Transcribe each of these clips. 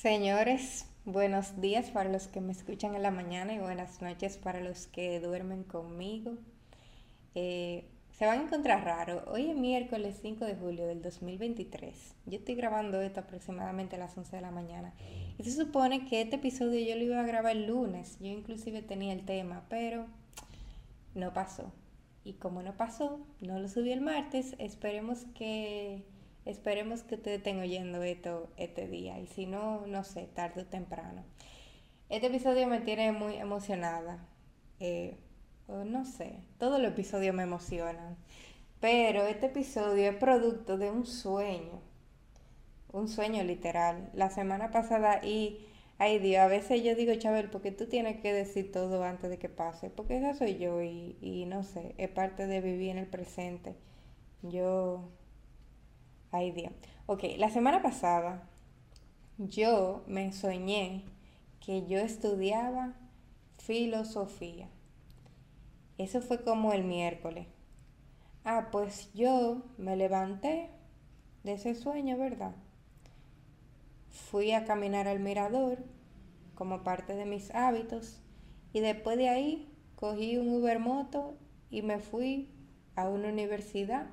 Señores, buenos días para los que me escuchan en la mañana y buenas noches para los que duermen conmigo. Eh, se van a encontrar raro. Hoy es miércoles 5 de julio del 2023. Yo estoy grabando esto aproximadamente a las 11 de la mañana. Y se supone que este episodio yo lo iba a grabar el lunes. Yo inclusive tenía el tema, pero no pasó. Y como no pasó, no lo subí el martes. Esperemos que Esperemos que ustedes estén oyendo esto este día y si no, no sé, tarde o temprano. Este episodio me tiene muy emocionada. Eh, no sé, todos los episodios me emocionan. Pero este episodio es producto de un sueño. Un sueño literal. La semana pasada y... Ay Dios, a veces yo digo, Chabel, porque tú tienes que decir todo antes de que pase, porque esa soy yo y, y no sé, es parte de vivir en el presente. Yo Ay Dios. Ok, la semana pasada yo me soñé que yo estudiaba filosofía. Eso fue como el miércoles. Ah, pues yo me levanté de ese sueño, ¿verdad? Fui a caminar al mirador como parte de mis hábitos y después de ahí cogí un Uber moto y me fui a una universidad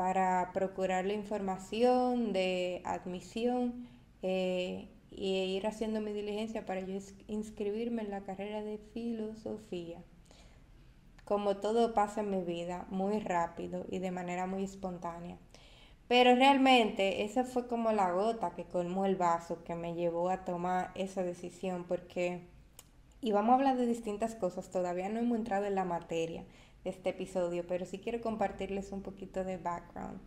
para procurar la información de admisión eh, e ir haciendo mi diligencia para inscribirme en la carrera de filosofía. Como todo pasa en mi vida, muy rápido y de manera muy espontánea. Pero realmente esa fue como la gota que colmó el vaso que me llevó a tomar esa decisión porque, y vamos a hablar de distintas cosas, todavía no hemos entrado en la materia, este episodio, pero sí quiero compartirles un poquito de background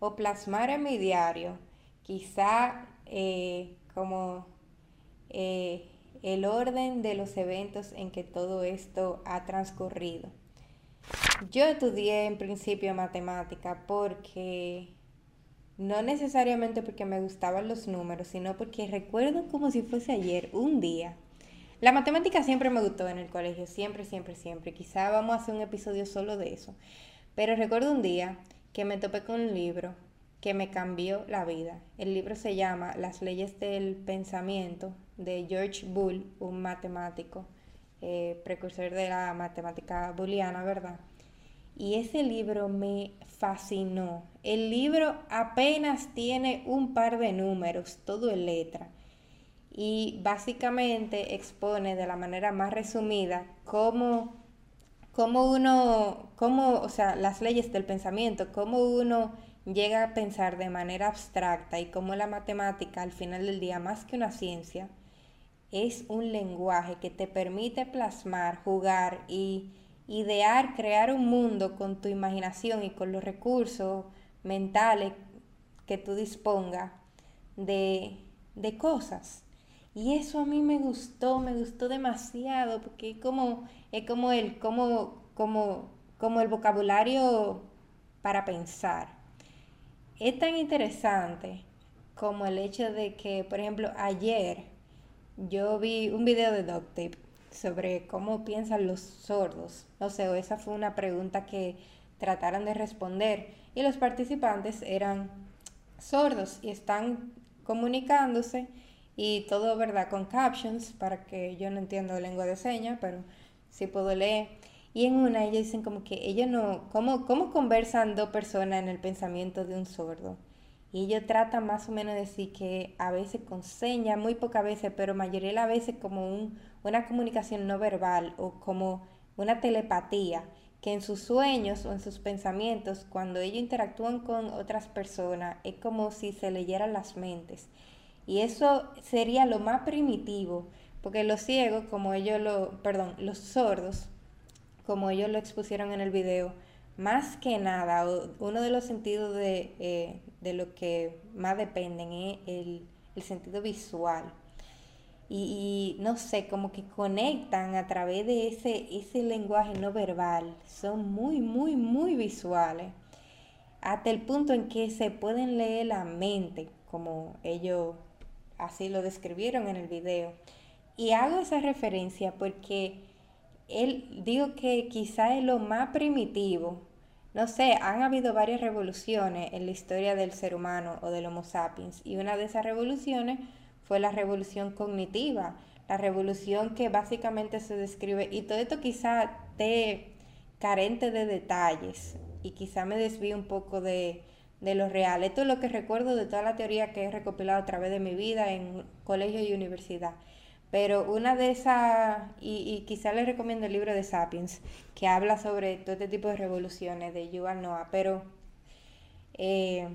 o plasmar en mi diario, quizá eh, como eh, el orden de los eventos en que todo esto ha transcurrido. Yo estudié en principio matemática porque no necesariamente porque me gustaban los números, sino porque recuerdo como si fuese ayer, un día, la matemática siempre me gustó en el colegio, siempre, siempre, siempre. Quizá vamos a hacer un episodio solo de eso. Pero recuerdo un día que me topé con un libro que me cambió la vida. El libro se llama Las leyes del pensamiento de George Bull, un matemático, eh, precursor de la matemática booleana, ¿verdad? Y ese libro me fascinó. El libro apenas tiene un par de números, todo en letra y básicamente expone de la manera más resumida cómo, cómo uno, cómo, o sea, las leyes del pensamiento, cómo uno llega a pensar de manera abstracta y cómo la matemática al final del día, más que una ciencia, es un lenguaje que te permite plasmar, jugar y idear, crear un mundo con tu imaginación y con los recursos mentales que tú dispongas de, de cosas. Y eso a mí me gustó, me gustó demasiado, porque es como, es como el, como, como, como el vocabulario para pensar. Es tan interesante como el hecho de que, por ejemplo, ayer yo vi un video de Tape sobre cómo piensan los sordos. O sea, esa fue una pregunta que trataron de responder y los participantes eran sordos y están comunicándose y todo, ¿verdad? Con captions para que yo no entiendo lengua de señas, pero sí puedo leer. Y en una ellos dicen como que ellos no, ¿cómo, cómo conversan dos personas en el pensamiento de un sordo? Y ellos tratan más o menos de decir que a veces con señas, muy pocas veces, pero mayoría de las veces como un, una comunicación no verbal o como una telepatía, que en sus sueños o en sus pensamientos, cuando ellos interactúan con otras personas, es como si se leyeran las mentes. Y eso sería lo más primitivo, porque los ciegos, como ellos lo, perdón, los sordos, como ellos lo expusieron en el video, más que nada, uno de los sentidos de, eh, de lo que más dependen es el, sentido visual. Y, y, no sé, como que conectan a través de ese, ese lenguaje no verbal. Son muy, muy, muy visuales. Hasta el punto en que se pueden leer la mente, como ellos así lo describieron en el video. Y hago esa referencia porque él digo que quizá es lo más primitivo. no sé, han habido varias revoluciones en la historia del ser humano o del Homo sapiens y una de esas revoluciones fue la revolución cognitiva, la revolución que básicamente se describe, y todo esto quizá esté carente de detalles y quizá me desvíe un poco de, de lo real. Esto es lo que recuerdo de toda la teoría que he recopilado a través de mi vida en colegio y universidad. Pero una de esas, y, quizá les recomiendo el libro de Sapiens, que habla sobre todo este tipo de revoluciones de Yuval Noah, pero eh,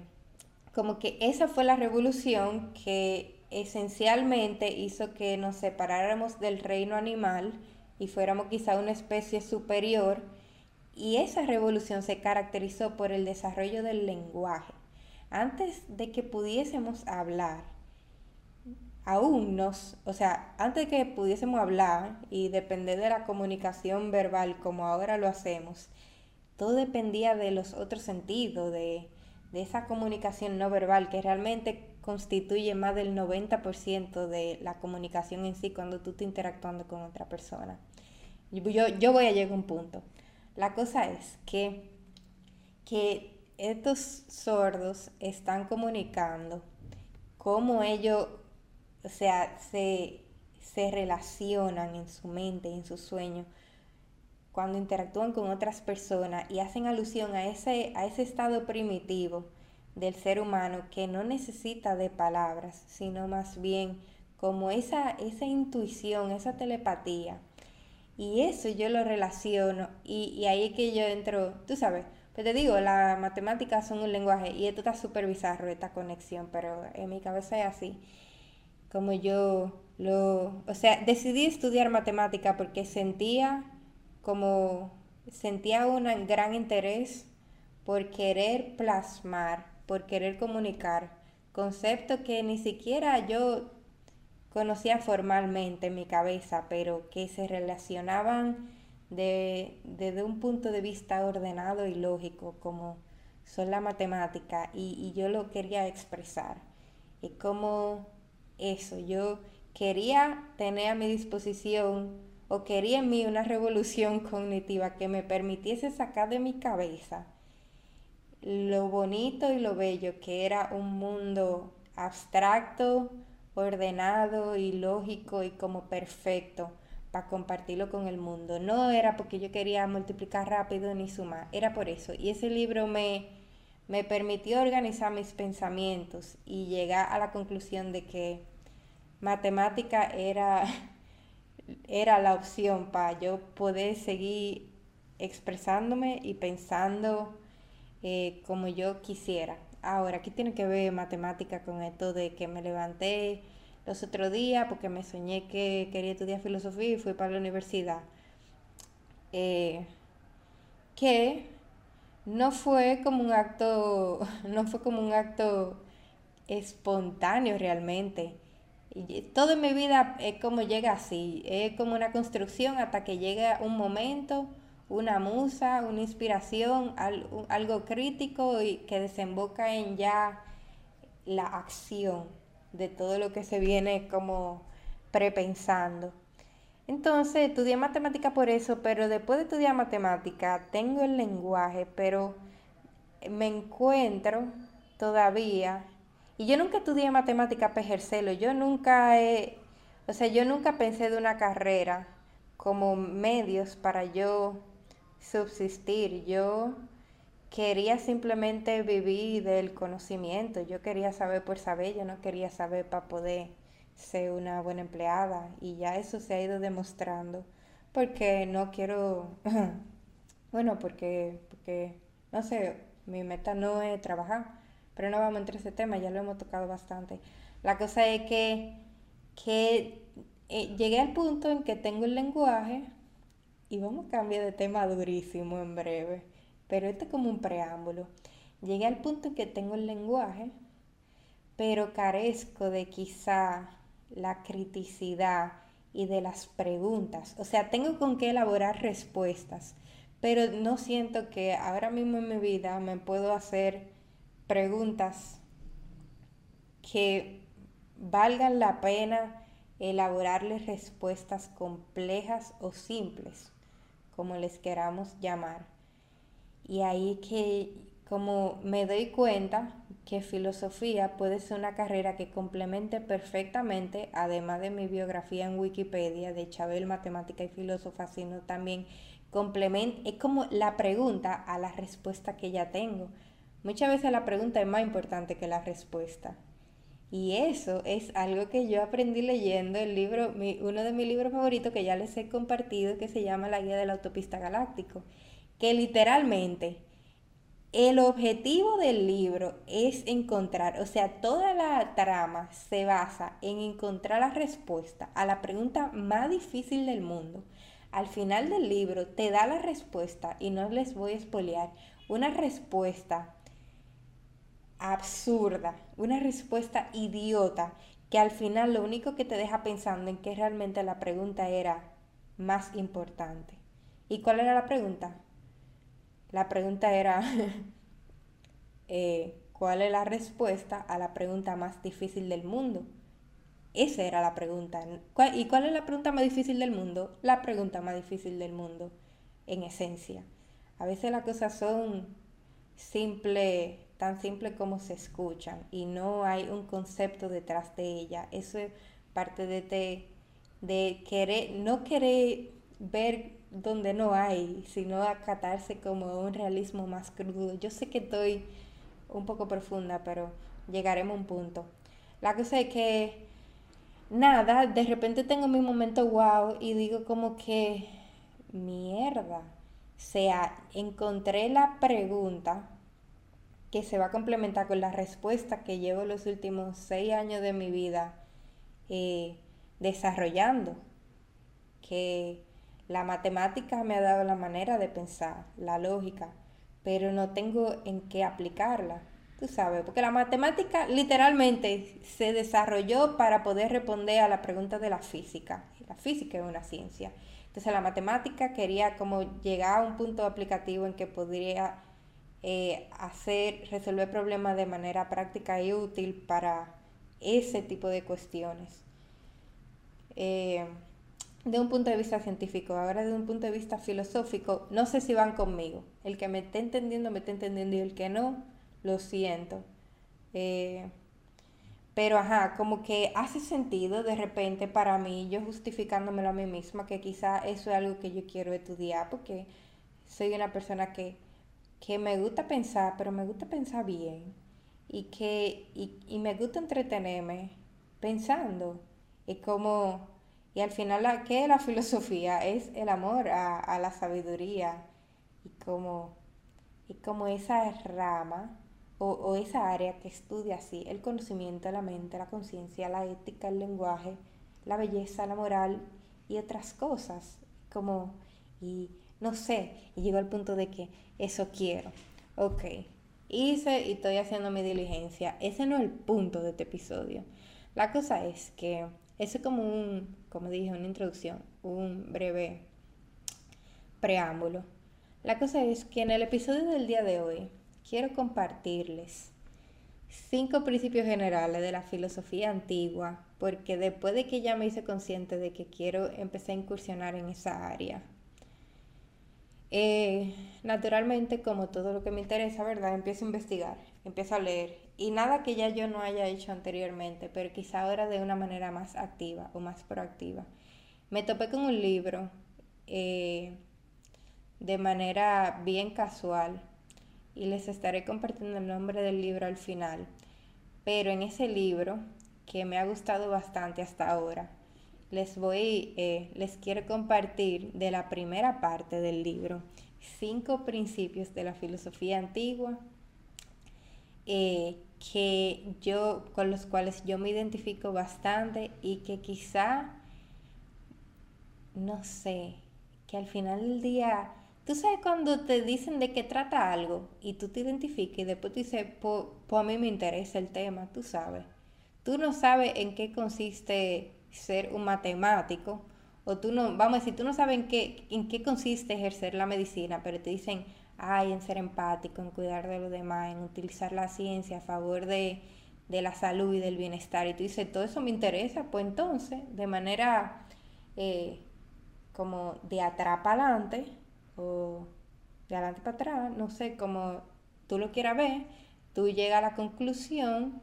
como que esa fue la revolución que esencialmente hizo que nos separáramos del reino animal y fuéramos quizá una especie superior, y esa revolución se caracterizó por el desarrollo del lenguaje. Antes de que pudiésemos hablar, aún nos, o sea, antes de que pudiésemos hablar y depender de la comunicación verbal como ahora lo hacemos, todo dependía de los otros sentidos, de, esa comunicación no verbal que realmente constituye más del 90% de la comunicación en sí cuando tú estás interactuando con otra persona. Yo, yo voy a llegar a un punto. La cosa es que, que estos sordos están comunicando cómo ellos o sea, se, relacionan en su mente, en su sueño, cuando interactúan con otras personas y hacen alusión a ese, a ese estado primitivo del ser humano que no necesita de palabras, sino más bien como esa, esa intuición, esa telepatía. Y eso yo lo relaciono y, y ahí es que yo entro, tú sabes, pues te digo, las matemáticas son un lenguaje y esto está súper bizarro, esta conexión, pero en mi cabeza es así como yo lo, o sea, decidí estudiar matemática porque sentía como, sentía un gran interés por querer plasmar, por querer comunicar conceptos que ni siquiera yo conocía formalmente en mi cabeza, pero que se relacionaban de, desde un punto de vista ordenado y lógico, como son la matemática, y, y yo lo quería expresar. Y como eso, yo quería tener a mi disposición o quería en mí una revolución cognitiva que me permitiese sacar de mi cabeza lo bonito y lo bello que era un mundo abstracto, ordenado y lógico y como perfecto para compartirlo con el mundo. No era porque yo quería multiplicar rápido ni sumar, era por eso. Y ese libro me, me permitió organizar mis pensamientos y llegar a la conclusión de que matemática era, era la opción para yo poder seguir expresándome y pensando eh, como yo quisiera. Ahora, ¿qué tiene que ver matemática con esto de que me levanté los otros días porque me soñé que quería estudiar filosofía y fui para la universidad? Eh, que no fue como un acto, no fue como un acto espontáneo realmente. Todo en mi vida es como llega así, es como una construcción hasta que llega un momento, una musa, una inspiración, algo, crítico y que desemboca en ya la acción de todo lo que se viene como prepensando. Entonces, estudié matemática por eso, pero después de estudiar matemática, tengo el lenguaje, pero me encuentro todavía, y yo nunca estudié matemática para ejercerlo, yo nunca he, o sea, yo nunca pensé de una carrera como medios para yo subsistir, yo quería simplemente vivir del conocimiento, yo quería saber por saber, yo no quería saber para poder ser una buena empleada. Y ya eso se ha ido demostrando porque no quiero, bueno, porque, porque, no sé, mi meta no es trabajar, pero no vamos a entrar en ese tema, ya lo hemos tocado bastante. La cosa es que, que eh, llegué al punto en que tengo el lenguaje y vamos a cambiar de tema durísimo en breve, pero este es como un preámbulo. Llegué al punto en que tengo el lenguaje, pero carezco de quizá la criticidad y de las preguntas. O sea, tengo con qué elaborar respuestas, pero no siento que ahora mismo en mi vida me puedo hacer preguntas que valgan la pena elaborarles respuestas complejas o simples, como les queramos llamar. Y ahí que como me doy cuenta que filosofía puede ser una carrera que complemente perfectamente, además de mi biografía en Wikipedia de Chabel, matemática y filósofa, sino también complementa, es como la pregunta a la respuesta que ya tengo. Muchas veces la pregunta es más importante que la respuesta. Y eso es algo que yo aprendí leyendo el libro, uno de mis libros favoritos que ya les he compartido, que se llama La Guía de la Autopista Galáctico, que literalmente el objetivo del libro es encontrar, o sea, toda la trama se basa en encontrar la respuesta a la pregunta más difícil del mundo. Al final del libro te da la respuesta, y no les voy a espolear, una respuesta absurda, una respuesta idiota, que al final lo único que te deja pensando en que realmente la pregunta era más importante. ¿Y cuál era la pregunta? La pregunta era, eh, ¿cuál es la respuesta a la pregunta más difícil del mundo? Esa era la pregunta. ¿Y cuál es la pregunta más difícil del mundo? La pregunta más difícil del mundo, en esencia. A veces las cosas son simple, tan simples como se escuchan y no hay un concepto detrás de ella. Eso es parte de, de querer, no querer ver donde no hay, sino acatarse como un realismo más crudo. Yo sé que estoy un poco profunda, pero llegaremos a un punto. La cosa es que, nada, de repente tengo mi momento wow y digo como que, mierda. O sea, encontré la pregunta que se va a complementar con la respuesta que llevo los últimos seis años de mi vida eh, desarrollando. Que la matemática me ha dado la manera de pensar, la lógica, pero no tengo en qué aplicarla. Tú sabes, porque la matemática literalmente se desarrolló para poder responder a la pregunta de la física. La física es una ciencia. Entonces la matemática quería como llegar a un punto aplicativo en que podría eh, hacer, resolver problemas de manera práctica y útil para ese tipo de cuestiones. Eh, de un punto de vista científico, ahora de un punto de vista filosófico, no sé si van conmigo. El que me esté entendiendo, me esté entendiendo y el que no, lo siento. Eh, pero ajá, como que hace sentido de repente para mí, yo justificándomelo a mí misma, que quizá eso es algo que yo quiero estudiar, porque soy una persona que, que me gusta pensar, pero me gusta pensar bien. Y que y, y me gusta entretenerme pensando. Y como y al final, ¿qué es la filosofía? Es el amor a, la sabiduría y como, y como esa rama o, o, esa área que estudia así el conocimiento, la mente, la conciencia, la ética, el lenguaje, la belleza, la moral y otras cosas. Como, y no sé, y llego al punto de que eso quiero. Ok, hice y estoy haciendo mi diligencia. Ese no es el punto de este episodio. La cosa es que ese es como un, como dije, una introducción, un breve preámbulo. La cosa es que en el episodio del día de hoy quiero compartirles cinco principios generales de la filosofía antigua, porque después de que ya me hice consciente de que quiero empezar a incursionar en esa área, eh, naturalmente, como todo lo que me interesa, ¿verdad? Empiezo a investigar, empiezo a leer, y nada que ya yo no haya hecho anteriormente, pero quizá ahora de una manera más activa o más proactiva. Me topé con un libro eh, de manera bien casual y les estaré compartiendo el nombre del libro al final. Pero en ese libro, que me ha gustado bastante hasta ahora, les voy, eh, les quiero compartir de la primera parte del libro, cinco principios de la filosofía antigua eh, que yo, con los cuales yo me identifico bastante y que quizá, no sé, que al final del día, tú sabes cuando te dicen de qué trata algo y tú te identificas y después tú dices, pues a mí me interesa el tema, tú sabes. Tú no sabes en qué consiste ser un matemático, o tú no, vamos a decir, tú no sabes en qué, en qué consiste ejercer la medicina, pero te dicen, ay, en ser empático, en cuidar de los demás, en utilizar la ciencia a favor de, la salud y del bienestar. Y tú dices, todo eso me interesa, pues entonces, de manera eh, como de atrapalante o de adelante para atrás, no sé cómo tú lo quieras ver, tú llegas a la conclusión,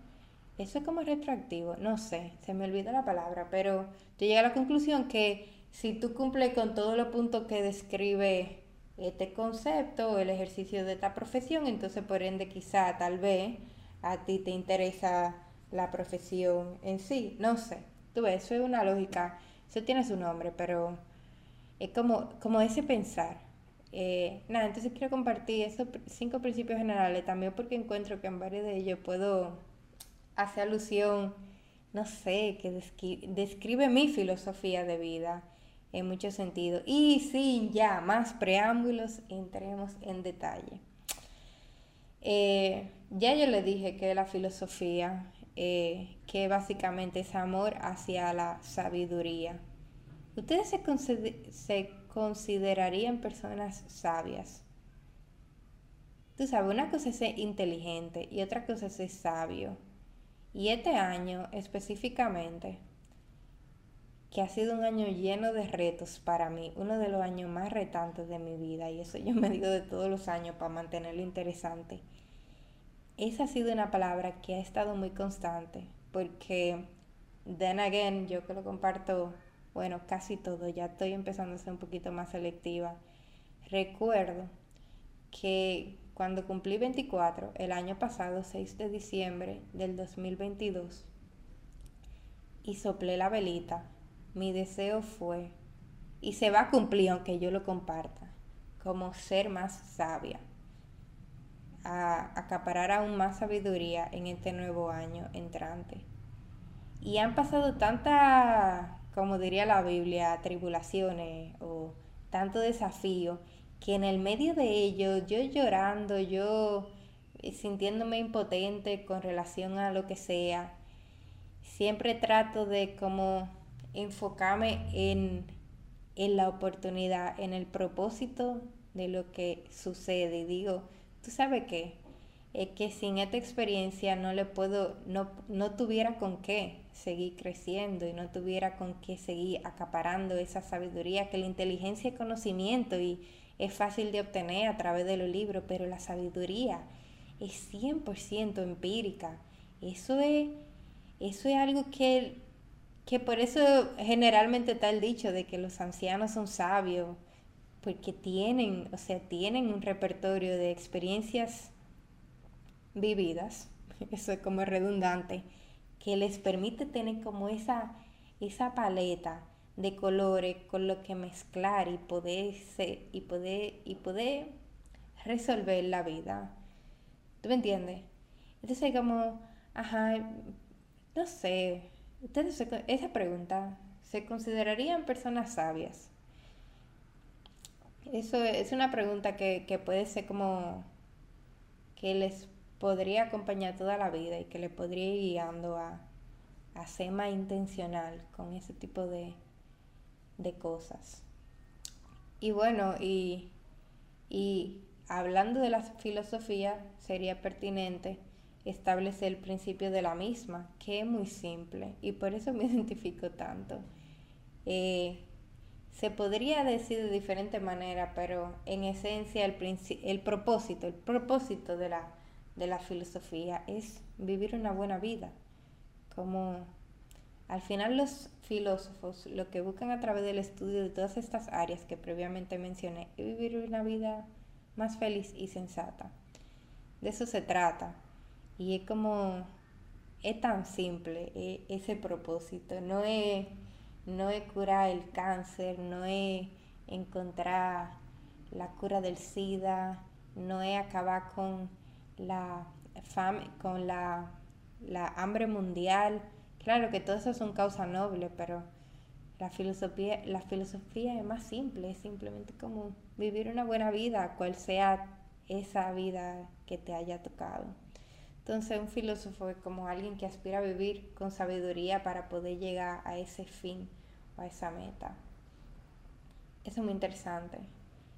eso es como retroactivo, no sé, se me olvida la palabra, pero tú llegas a la conclusión que si tú cumples con todos los puntos que describe este concepto o el ejercicio de esta profesión, entonces por ende quizá tal vez a ti te interesa la profesión en sí, no sé. Tú ves, eso es una lógica, eso tiene su nombre, pero es como, como ese pensar. Eh, nada, entonces quiero compartir esos cinco principios generales también porque encuentro que en varios de ellos puedo hacer alusión, no sé, que describe mi filosofía de vida en muchos sentidos. Y sin ya más preámbulos, entremos en detalle. Eh, ya yo le dije que la filosofía, eh, que básicamente es amor hacia la sabiduría. ¿Ustedes se, se considerarían personas sabias? Tú sabes, una cosa es ser inteligente y otra cosa es ser sabio. Y este año específicamente, que ha sido un año lleno de retos para mí, uno de los años más retantes de mi vida, y eso yo me digo de todos los años para mantenerlo interesante. Esa ha sido una palabra que ha estado muy constante, porque then again, yo que lo comparto, bueno, casi todo, ya estoy empezando a ser un poquito más selectiva. Recuerdo que cuando cumplí 24, el año pasado, 6 de diciembre del 2022, y soplé la velita mi deseo fue, y se va a cumplir aunque yo lo comparta, como ser más sabia, a acaparar aún más sabiduría en este nuevo año entrante. Y han pasado tantas, como diría la Biblia, tribulaciones o tanto desafío, que en el medio de ello, yo llorando, yo sintiéndome impotente con relación a lo que sea, siempre trato de como enfocarme en, la oportunidad, en el propósito de lo que sucede. Y digo, ¿tú sabes qué? Es que sin esta experiencia no le puedo, no, no tuviera con qué seguir creciendo y no tuviera con qué seguir acaparando esa sabiduría que la inteligencia es conocimiento y es fácil de obtener a través de los libros, pero la sabiduría es 100% empírica. Eso es, eso es algo que que por eso generalmente está el dicho de que los ancianos son sabios, porque tienen, o sea, tienen un repertorio de experiencias vividas, eso es como redundante, que les permite tener como esa, esa paleta de colores con lo que mezclar y poder, y poder, y poder resolver la vida. ¿Tú me entiendes? Entonces como, ajá, no sé, Ustedes, esa pregunta, ¿se considerarían personas sabias? Eso es una pregunta que, puede ser como que les podría acompañar toda la vida y que les podría ir guiando a, a ser más intencional con ese tipo de, de cosas. Y bueno, y, y hablando de la filosofía, sería pertinente establece el principio de la misma, que es muy simple y por eso me identifico tanto. Eh, se podría decir de diferente manera, pero en esencia el, el propósito, el propósito de la, de la filosofía es vivir una buena vida. Como al final los filósofos lo que buscan a través del estudio de todas estas áreas que previamente mencioné es vivir una vida más feliz y sensata. De eso se trata, y es como, es tan simple e, ese propósito. No es, no es curar el cáncer, no es encontrar la cura del SIDA, no es acabar con la con la, la hambre mundial. Claro que todo eso son causas nobles, pero la filosofía, la filosofía es más simple, es simplemente como vivir una buena vida, cual sea esa vida que te haya tocado. Entonces un filósofo es como alguien que aspira a vivir con sabiduría para poder llegar a ese fin o a esa meta. Eso es muy interesante.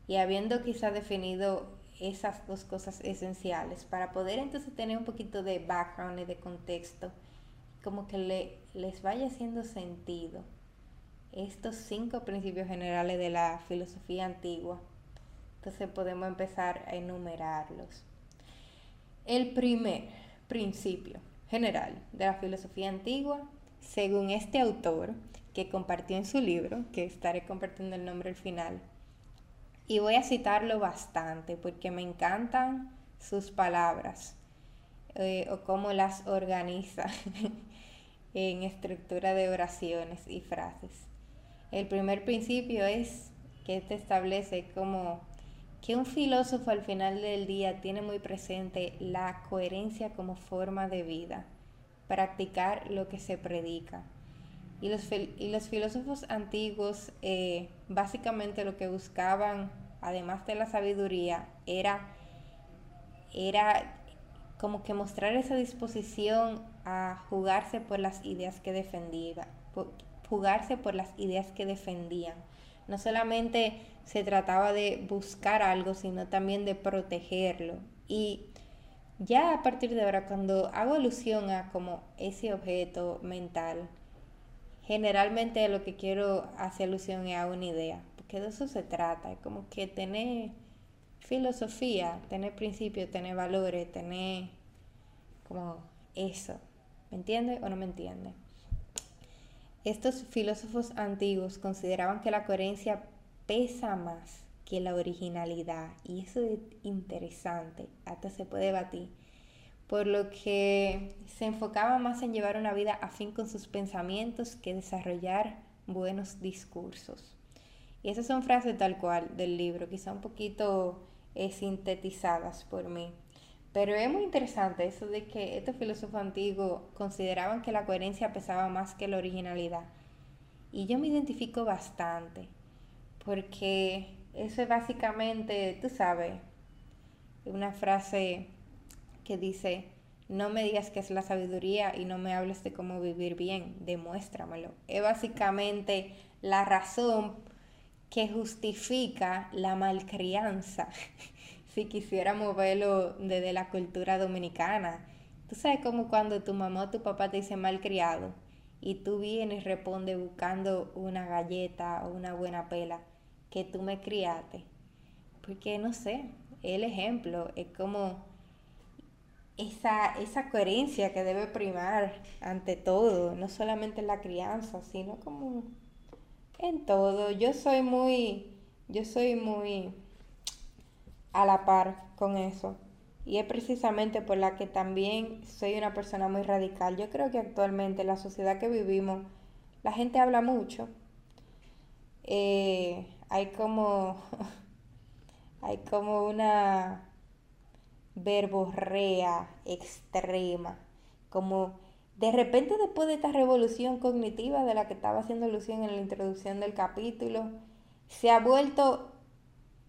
Y habiendo quizás definido esas dos cosas esenciales, para poder entonces tener un poquito de background y de contexto, como que le, les vaya haciendo sentido estos cinco principios generales de la filosofía antigua. Entonces podemos empezar a enumerarlos. El primer principio general de la filosofía antigua, según este autor que compartió en su libro, que estaré compartiendo el nombre al final, y voy a citarlo bastante porque me encantan sus palabras eh, o cómo las organiza en estructura de oraciones y frases. El primer principio es que te establece como que un filósofo al final del día tiene muy presente la coherencia como forma de vida, practicar lo que se predica. Y los, y los filósofos antiguos eh, básicamente lo que buscaban, además de la sabiduría, era, era como que mostrar esa disposición a jugarse por las ideas que defendía, jugarse por las ideas que defendían. No solamente se trataba de buscar algo, sino también de protegerlo. Y ya a partir de ahora, cuando hago alusión a como ese objeto mental, generalmente lo que quiero hacer alusión es a una idea, porque de eso se trata, es como que tener filosofía, tener principios, tener valores, tener como eso. ¿Me entiende o no me entiende? Estos filósofos antiguos consideraban que la coherencia pesa más que la originalidad y eso es interesante, hasta se puede debatir, por lo que se enfocaba más en llevar una vida afín con sus pensamientos que desarrollar buenos discursos. Y esas son frases tal cual del libro, quizá un poquito eh, sintetizadas por mí. Pero es muy interesante eso de que estos filósofos antiguos consideraban que la coherencia pesaba más que la originalidad. Y yo me identifico bastante, porque eso es básicamente, tú sabes, una frase que dice, no me digas que es la sabiduría y no me hables de cómo vivir bien, demuéstramelo. Es básicamente la razón que justifica la malcrianza si quisiéramos verlo desde la cultura dominicana. Tú sabes como cuando tu mamá o tu papá te dice mal criado y tú vienes y respondes buscando una galleta o una buena pela que tú me criaste. Porque no sé, el ejemplo es como esa, esa coherencia que debe primar ante todo, no solamente en la crianza, sino como en todo. Yo soy muy, yo soy muy a la par con eso. Y es precisamente por la que también soy una persona muy radical. Yo creo que actualmente en la sociedad que vivimos, la gente habla mucho. Eh, hay como hay como una verborrea extrema, como de repente después de esta revolución cognitiva de la que estaba haciendo alusión en la introducción del capítulo, se ha vuelto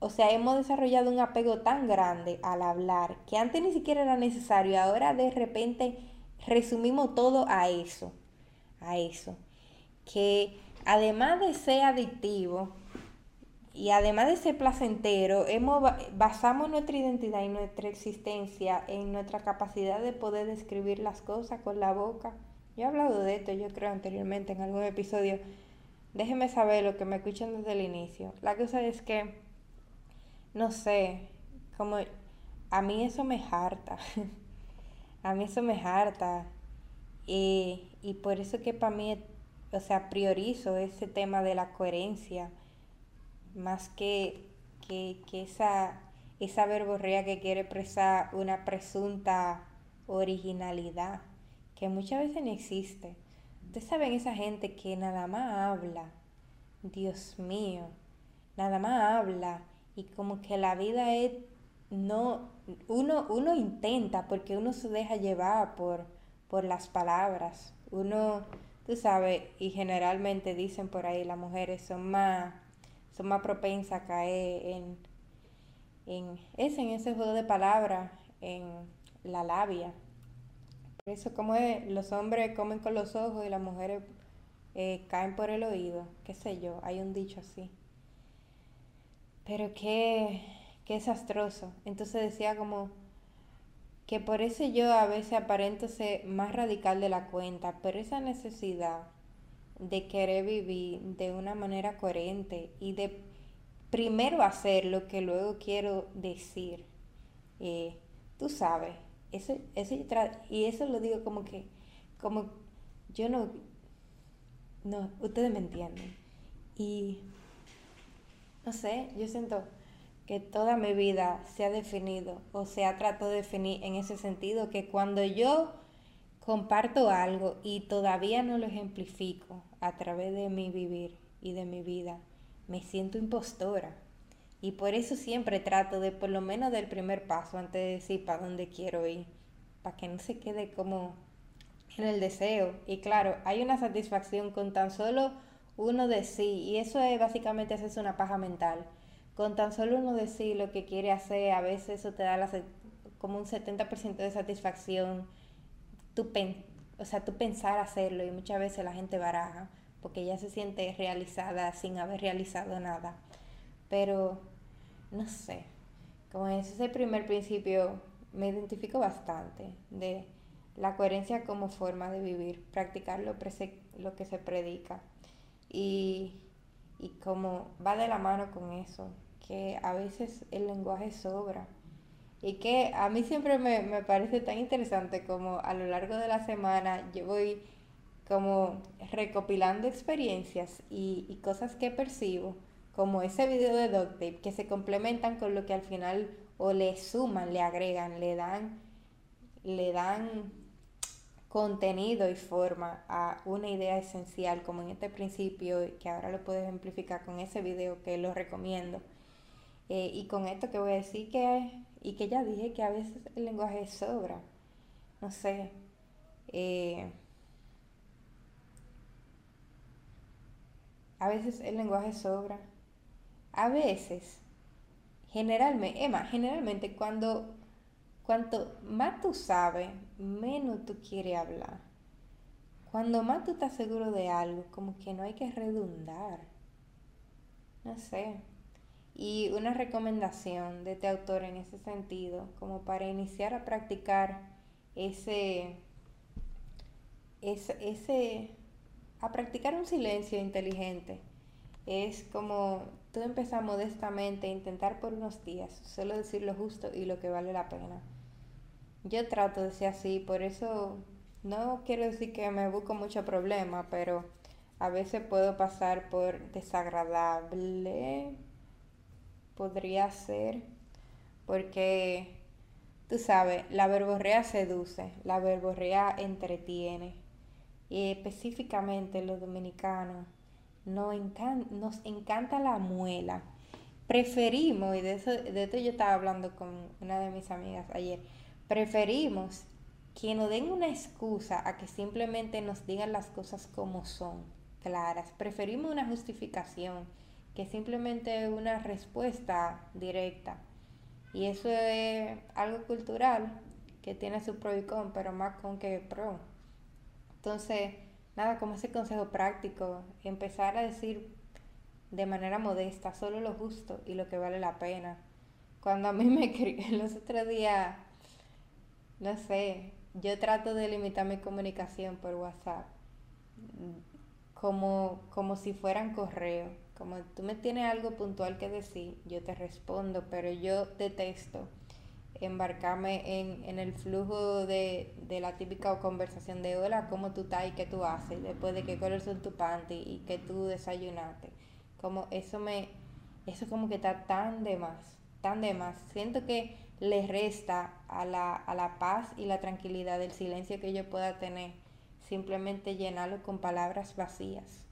o sea, hemos desarrollado un apego tan grande al hablar que antes ni siquiera era necesario, ahora de repente resumimos todo a eso, a eso. Que además de ser adictivo y además de ser placentero, hemos, basamos nuestra identidad y nuestra existencia en nuestra capacidad de poder describir las cosas con la boca. Yo he hablado de esto, yo creo, anteriormente en algún episodio. Déjenme saber lo que me escuchan desde el inicio. La cosa es que no sé, como a mí eso me harta, a mí eso me harta. Y, y por eso que para mí, o sea, priorizo ese tema de la coherencia, más que, que, que esa, esa verborrea que quiere expresar una presunta originalidad, que muchas veces no existe. Ustedes saben esa gente que nada más habla, Dios mío, nada más habla y como que la vida es no uno uno intenta porque uno se deja llevar por por las palabras. Uno tú sabes y generalmente dicen por ahí las mujeres son más son más propensas a caer en en ese en ese juego de palabras en la labia. Por eso como es los hombres comen con los ojos y las mujeres eh, caen por el oído qué sé yo hay un dicho así pero qué, qué desastroso. Entonces decía como que por eso yo a veces aparento ser más radical de la cuenta, pero esa necesidad de querer vivir de una manera coherente y de primero hacer lo que luego quiero decir. Eh, tú sabes, eso, eso y eso lo digo como que, como yo no, no, ustedes me entienden. Y, no sé, yo siento que toda mi vida se ha definido o se ha tratado de definir en ese sentido, que cuando yo comparto algo y todavía no lo ejemplifico a través de mi vivir y de mi vida, me siento impostora. Y por eso siempre trato de por lo menos del primer paso antes de decir para dónde quiero ir, para que no se quede como en el deseo. Y claro, hay una satisfacción con tan solo uno de sí, y eso es básicamente hacerse una paja mental. Con tan solo uno de sí lo que quiere hacer, a veces eso te da como un 70% de satisfacción, tú, o sea, tú pensar hacerlo y muchas veces la gente baraja porque ya se siente realizada sin haber realizado nada. Pero no sé, como es ese primer principio, me identifico bastante de la coherencia como forma de vivir, practicar lo, lo que se predica y, y como va de la mano con eso, que a veces el lenguaje sobra. Y que a mí siempre me, me parece tan interesante como a lo largo de la semana yo voy como recopilando experiencias y, y cosas que percibo como ese video de Dog que se complementan con lo que al final o le suman, le agregan, le dan, le dan contenido y forma a una idea esencial, como en este principio, que ahora lo puedo ejemplificar con ese video que lo recomiendo. Eh, y con esto que voy a decir que, y que ya dije que a veces el lenguaje sobra, no sé, eh, a veces el lenguaje sobra a veces, generalmente, Emma, generalmente cuando cuanto más tú sabes, menos tú quieres hablar. Cuando más tú estás seguro de algo, como que no hay que redundar. No sé. Y una recomendación de este autor en ese sentido, como para iniciar a practicar ese, ese, ese a practicar un silencio inteligente es como tú empezar modestamente, intentar por unos días, solo decir lo justo y lo que vale la pena. Yo trato de ser así, por eso no quiero decir que me busco mucho problema, pero a veces puedo pasar por desagradable, podría ser, porque tú sabes, la verborrea seduce, la verborrea entretiene, y específicamente los dominicanos nos, nos encanta la muela. Preferimos, y de, eso, de esto yo estaba hablando con una de mis amigas ayer, preferimos que nos den una excusa a que simplemente nos digan las cosas como son, claras. Preferimos una justificación que simplemente una respuesta directa. Y eso es algo cultural que tiene su pro y con, pero más con que pro. Entonces, nada, como ese consejo práctico, empezar a decir de manera modesta solo lo justo y lo que vale la pena. Cuando a mí me los otros días, no sé, yo trato de limitar mi comunicación por WhatsApp como, como si fueran correo. Como tú me tienes algo puntual que decir, yo te respondo, pero yo detesto embarcarme en, en el flujo de, de, la típica conversación de hola, ¿cómo tú estás y qué tú haces? Después de qué color son tus panties y qué tú desayunaste. Como eso me, eso como que está tan de más, tan de más. Siento que le resta a la, a la paz y la tranquilidad del silencio que yo pueda tener, simplemente llenarlo con palabras vacías.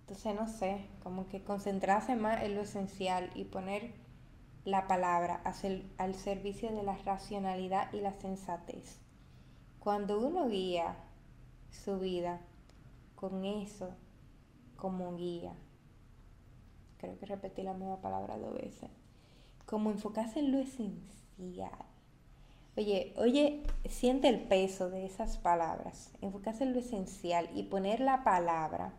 Entonces, no sé, como que concentrarse más en lo esencial y poner la palabra al servicio de la racionalidad y la sensatez. Cuando uno guía su vida con eso como guía, creo que repetí la misma palabra dos veces, como enfocarse en lo esencial. Oye, oye, siente el peso de esas palabras, enfocarse en lo esencial y poner la palabra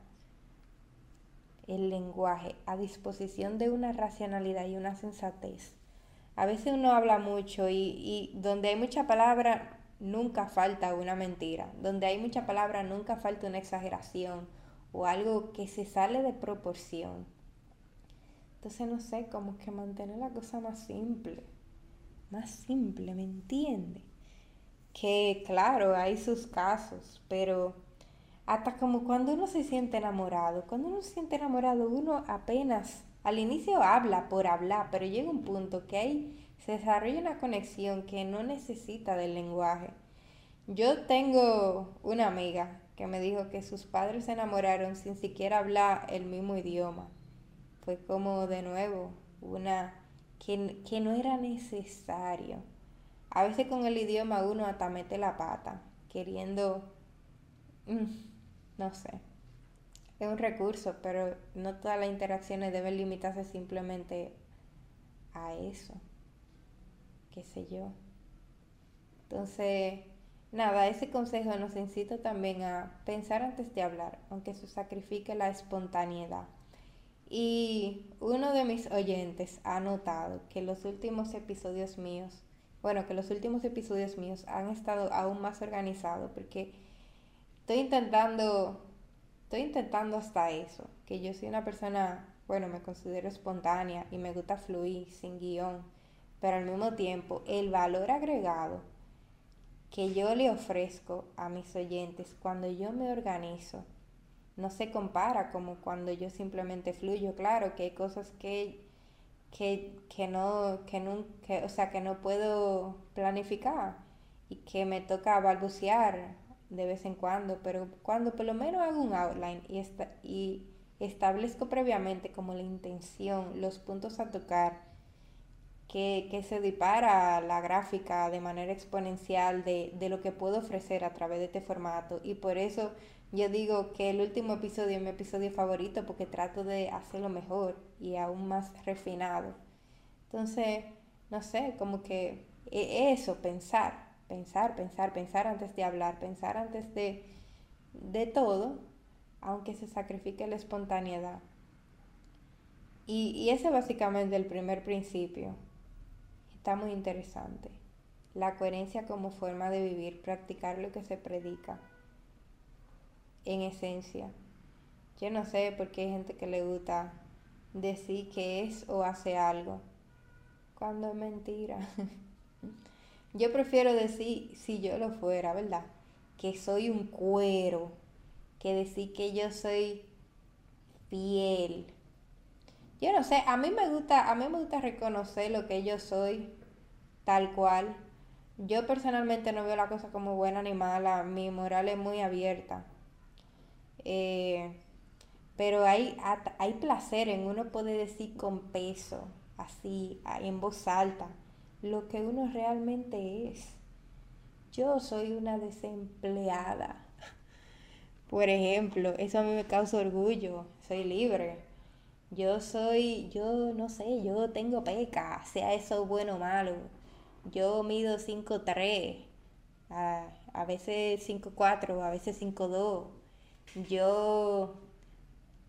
el lenguaje a disposición de una racionalidad y una sensatez. A veces uno habla mucho y, y donde hay mucha palabra nunca falta una mentira, donde hay mucha palabra nunca falta una exageración o algo que se sale de proporción. Entonces, no sé, como que mantener la cosa más simple. Más simple, ¿me entiende? Que claro, hay sus casos, pero hasta como cuando uno se siente enamorado, cuando uno se siente enamorado, uno apenas al inicio habla por hablar, pero llega un punto que ahí se desarrolla una conexión que no necesita del lenguaje. Yo tengo una amiga que me dijo que sus padres se enamoraron sin siquiera hablar el mismo idioma. Fue como de nuevo una que, que no era necesario. A veces con el idioma uno hasta mete la pata, queriendo, mm, no sé, es un recurso, pero no todas las interacciones deben limitarse simplemente a eso, qué sé yo. Entonces, nada, ese consejo nos incita también a pensar antes de hablar, aunque eso sacrifique la espontaneidad. Y uno de mis oyentes ha notado que los últimos episodios míos, bueno, que los últimos episodios míos han estado aún más organizados porque estoy intentando estoy intentando hasta eso, que yo soy una persona, bueno, me considero espontánea y me gusta fluir sin guion, pero al mismo tiempo el valor agregado que yo le ofrezco a mis oyentes cuando yo me organizo no se compara como cuando yo simplemente fluyo. Claro que hay cosas que, que, que no, que o sea, que no puedo planificar y que me toca balbucear de vez en cuando, pero cuando por lo menos hago un outline y, y establezco previamente como la intención, los puntos a tocar, que, que se dispara la gráfica de manera exponencial de, de, lo que puedo ofrecer a través de este formato. Y por eso yo digo que el último episodio es mi episodio favorito porque trato de hacerlo mejor y aún más refinado. Entonces, no sé, como que e, eso, pensar, pensar, pensar, pensar antes de hablar, pensar antes de, de todo, aunque se sacrifique la espontaneidad. Y, y ese básicamente el primer principio. Está muy interesante. La coherencia como forma de vivir, practicar lo que se predica. En esencia. Yo no sé por qué hay gente que le gusta decir que es o hace algo. Cuando es mentira. Yo prefiero decir, si yo lo fuera, ¿verdad? Que soy un cuero, que decir que yo soy fiel. Yo no sé, a mí me gusta, a mí me gusta reconocer lo que yo soy tal cual. Yo personalmente no veo la cosa como buena ni mala, mi moral es muy abierta. Eh, pero hay, hay placer en uno puede decir con peso, así, en voz alta lo que uno realmente es. Yo soy una desempleada. Por ejemplo, eso a mí me causa orgullo, soy libre. Yo soy, yo no sé, yo tengo peca, sea eso bueno o malo. Yo mido 5'3, a, a veces 5'4, a veces 5'2. Yo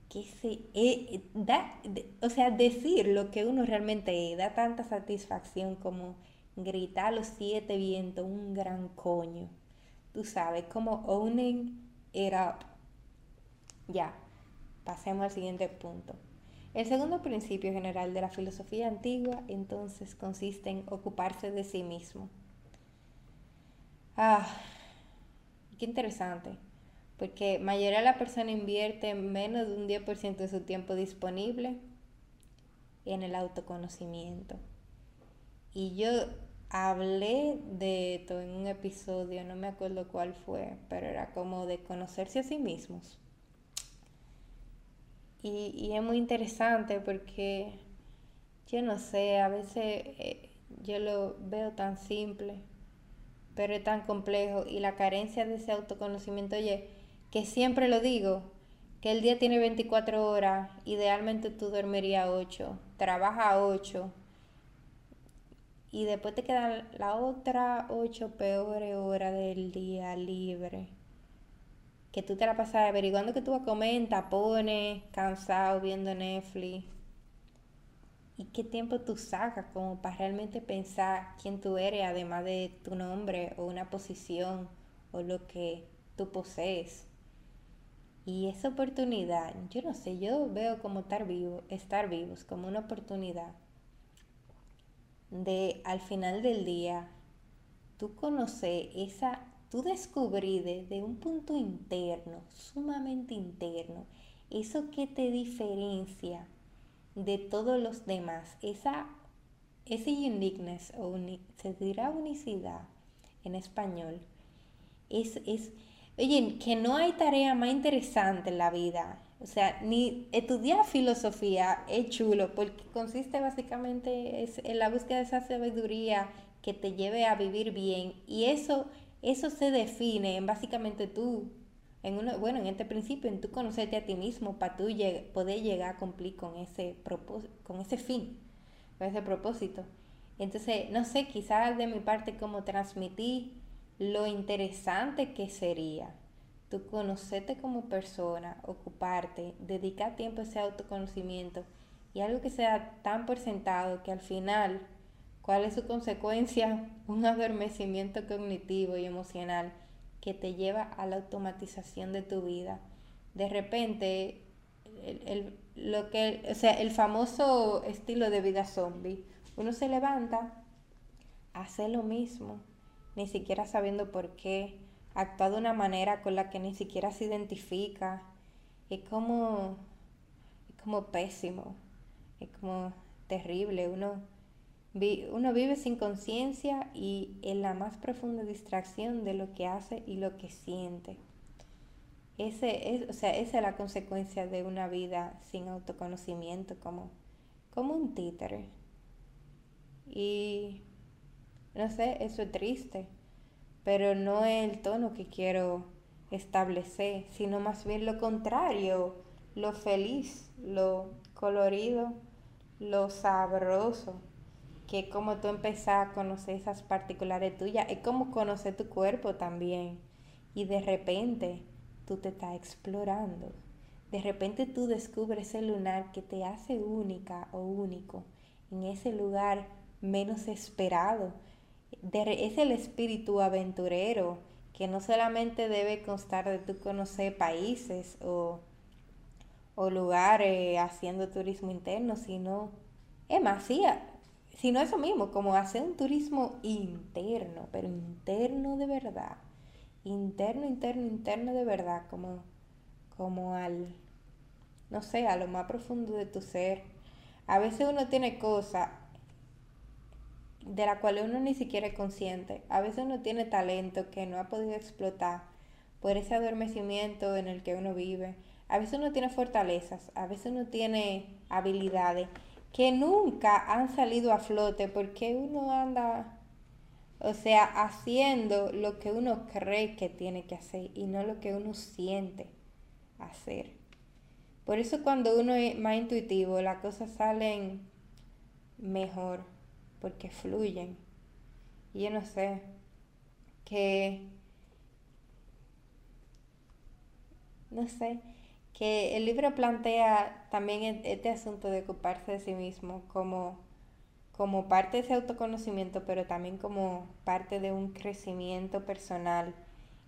que se eh, da, o sea, decir lo que uno realmente da tanta satisfacción como gritar a los siete vientos un gran coño. Tú sabes, como owning it up. Ya, pasemos al siguiente punto. El segundo principio general de la filosofía antigua entonces consiste en ocuparse de sí mismo. Ah, qué interesante porque mayoría de la persona invierte menos de un 10% de su tiempo disponible en el autoconocimiento. Y yo hablé de esto en un episodio, no me acuerdo cuál fue, pero era como de conocerse a sí mismos. Y, y es muy interesante porque yo no sé, a veces eh, yo lo veo tan simple, pero es tan complejo y la carencia de ese autoconocimiento, oye, que siempre lo digo, que el día tiene 24 horas, idealmente tú dormirías 8, trabaja 8 y después te quedan la otra 8 peores horas del día libre. Que tú te la pasas averiguando que tú vas a comer tapones, cansado, viendo Netflix. ¿Y qué tiempo tú sacas como para realmente pensar quién tú eres, además de tu nombre o una posición o lo que tú posees? Y esa oportunidad, yo no sé, yo veo como estar vivo, estar vivos como una oportunidad de al final del día tú conocer esa, tú descubrir desde un punto interno, sumamente interno, eso que te diferencia de todos los demás, esa, ese uniqueness, o se dirá unicidad en español, es, es, oye, que no hay tarea más interesante en la vida. O sea, ni estudiar filosofía es chulo porque consiste básicamente en la búsqueda de esa sabiduría que te lleve a vivir bien y eso, eso se define en básicamente tú en uno, bueno, en este principio, en tú conocerte a ti mismo para tú poder llegar a cumplir con ese, con ese fin, con ese propósito. Entonces, no sé, quizás de mi parte como transmití lo interesante que sería tú conocerte como persona, ocuparte, dedicar tiempo a ese autoconocimiento y algo que sea tan por sentado que al final, ¿cuál es su consecuencia? Un adormecimiento cognitivo y emocional que te lleva a la automatización de tu vida. De repente, el, lo que, o sea, el famoso estilo de vida zombie, uno se levanta, hace lo mismo, ni siquiera sabiendo por qué, actúa de una manera con la que ni siquiera se identifica. Es como, es como pésimo, es como terrible. Uno uno vive sin conciencia y en la más profunda distracción de lo que hace y lo que siente. Ese es, o sea, esa es la consecuencia de una vida sin autoconocimiento, como, como un títere. Y no sé, eso es triste, pero no es el tono que quiero establecer, sino más bien lo contrario, lo feliz, lo colorido, lo sabroso que como tú empezar a conocer esas particulares tuyas, es como conocer tu cuerpo también. Y de repente tú te estás explorando. De repente tú descubres ese lunar que te hace única o único en ese lugar menos esperado. Es el espíritu aventurero que no solamente debe constar de tú conocer países o, o lugares haciendo turismo interno, sino, es más, sino eso mismo, como hacer un turismo interno, pero interno de verdad. Interno, interno, interno de verdad, como, como al, no sé, a lo más profundo de tu ser. A veces uno tiene cosas de la cual uno ni siquiera es consciente. A veces uno tiene talento que no ha podido explotar por ese adormecimiento en el que uno vive. A veces uno tiene fortalezas, a veces uno tiene habilidades que nunca han salido a flote porque uno anda, o sea, haciendo lo que uno cree que tiene que hacer y no lo que uno siente hacer. Por eso cuando uno es más intuitivo, las cosas salen mejor, porque fluyen. Y yo no sé, que, no sé, que el libro plantea también e-, este asunto de ocuparse de sí mismo como, como parte de ese autoconocimiento, pero también como parte de un crecimiento personal.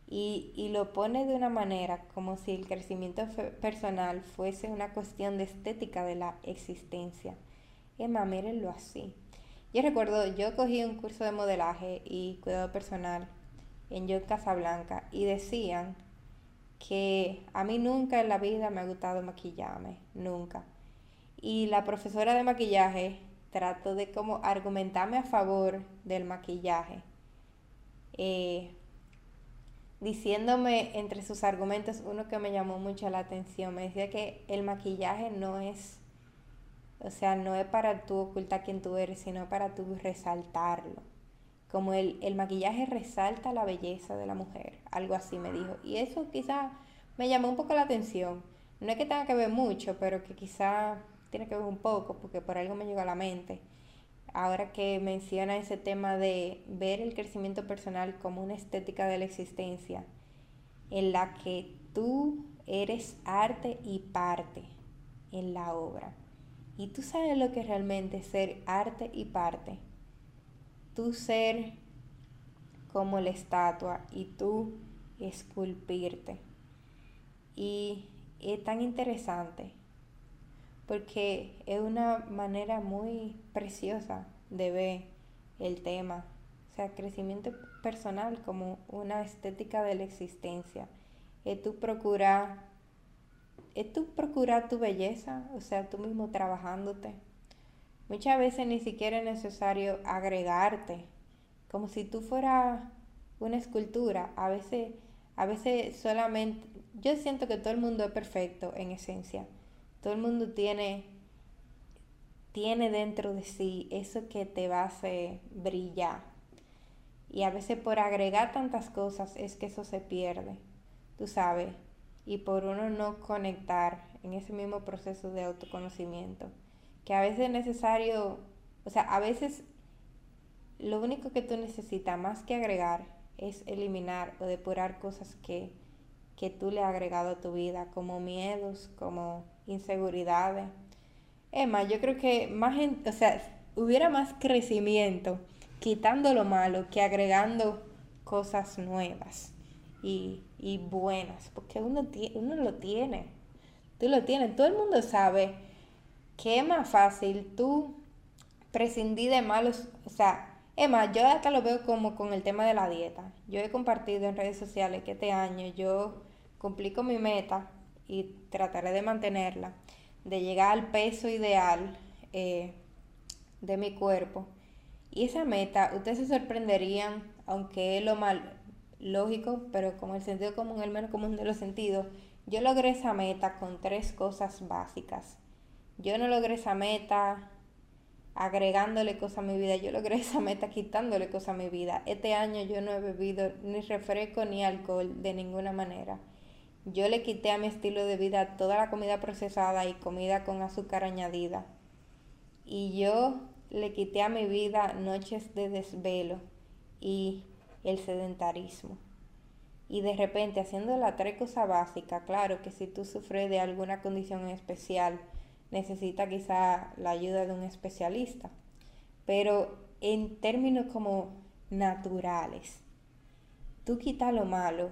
Y, y lo pone de una manera como si el crecimiento personal fuese una cuestión de estética de la existencia. Emma, mírenlo así. Yo recuerdo, yo cogí un curso de modelaje y cuidado personal en Yo Casablanca y decían que a mí nunca en la vida me ha gustado maquillarme, nunca. Y la profesora de maquillaje trató de como argumentarme a favor del maquillaje, eh, diciéndome entre sus argumentos uno que me llamó mucho la atención, me decía que el maquillaje no es, o sea, no es para tú ocultar quién tú eres, sino para tú resaltarlo como el, el maquillaje resalta la belleza de la mujer, algo así me dijo. Y eso quizá me llamó un poco la atención. No es que tenga que ver mucho, pero que quizá tiene que ver un poco, porque por algo me llegó a la mente. Ahora que menciona ese tema de ver el crecimiento personal como una estética de la existencia, en la que tú eres arte y parte en la obra. Y tú sabes lo que es realmente ser arte y parte tú ser como la estatua y tú esculpirte. Y es tan interesante porque es una manera muy preciosa de ver el tema. O sea, crecimiento personal como una estética de la existencia. Es tu procurar, es tu procurar tu belleza, o sea, tú mismo trabajándote. Muchas veces ni siquiera es necesario agregarte, como si tú fueras una escultura. A veces, a veces solamente, yo siento que todo el mundo es perfecto en esencia. Todo el mundo tiene, tiene dentro de sí eso que te va a hacer brillar. Y a veces por agregar tantas cosas es que eso se pierde, tú sabes, y por uno no conectar en ese mismo proceso de autoconocimiento que a veces es necesario, o sea, a veces lo único que tú necesitas más que agregar es eliminar o depurar cosas que, que tú le has agregado a tu vida, como miedos, como inseguridades. Emma, yo creo que más, o sea, hubiera más crecimiento quitando lo malo que agregando cosas nuevas y, y buenas, porque uno, uno lo tiene, tú lo tienes, todo el mundo sabe que es más fácil tú prescindir de malos, o sea, es más, yo acá lo veo como con el tema de la dieta. Yo he compartido en redes sociales que este año yo cumplí con mi meta y trataré de mantenerla, de llegar al peso ideal eh, de mi cuerpo. Y esa meta, ustedes se sorprenderían, aunque es lo mal lógico, pero como el sentido común, el menos común de los sentidos, yo logré esa meta con tres cosas básicas. Yo no logré esa meta agregándole cosas a mi vida, yo logré esa meta quitándole cosas a mi vida. Este año yo no he bebido ni refresco ni alcohol de ninguna manera. Yo le quité a mi estilo de vida toda la comida procesada y comida con azúcar añadida. Y yo le quité a mi vida noches de desvelo y el sedentarismo. Y de repente haciendo la tres cosas básicas, claro que si tú sufres de alguna condición especial, necesita quizá la ayuda de un especialista. Pero en términos como naturales, tú quitas lo malo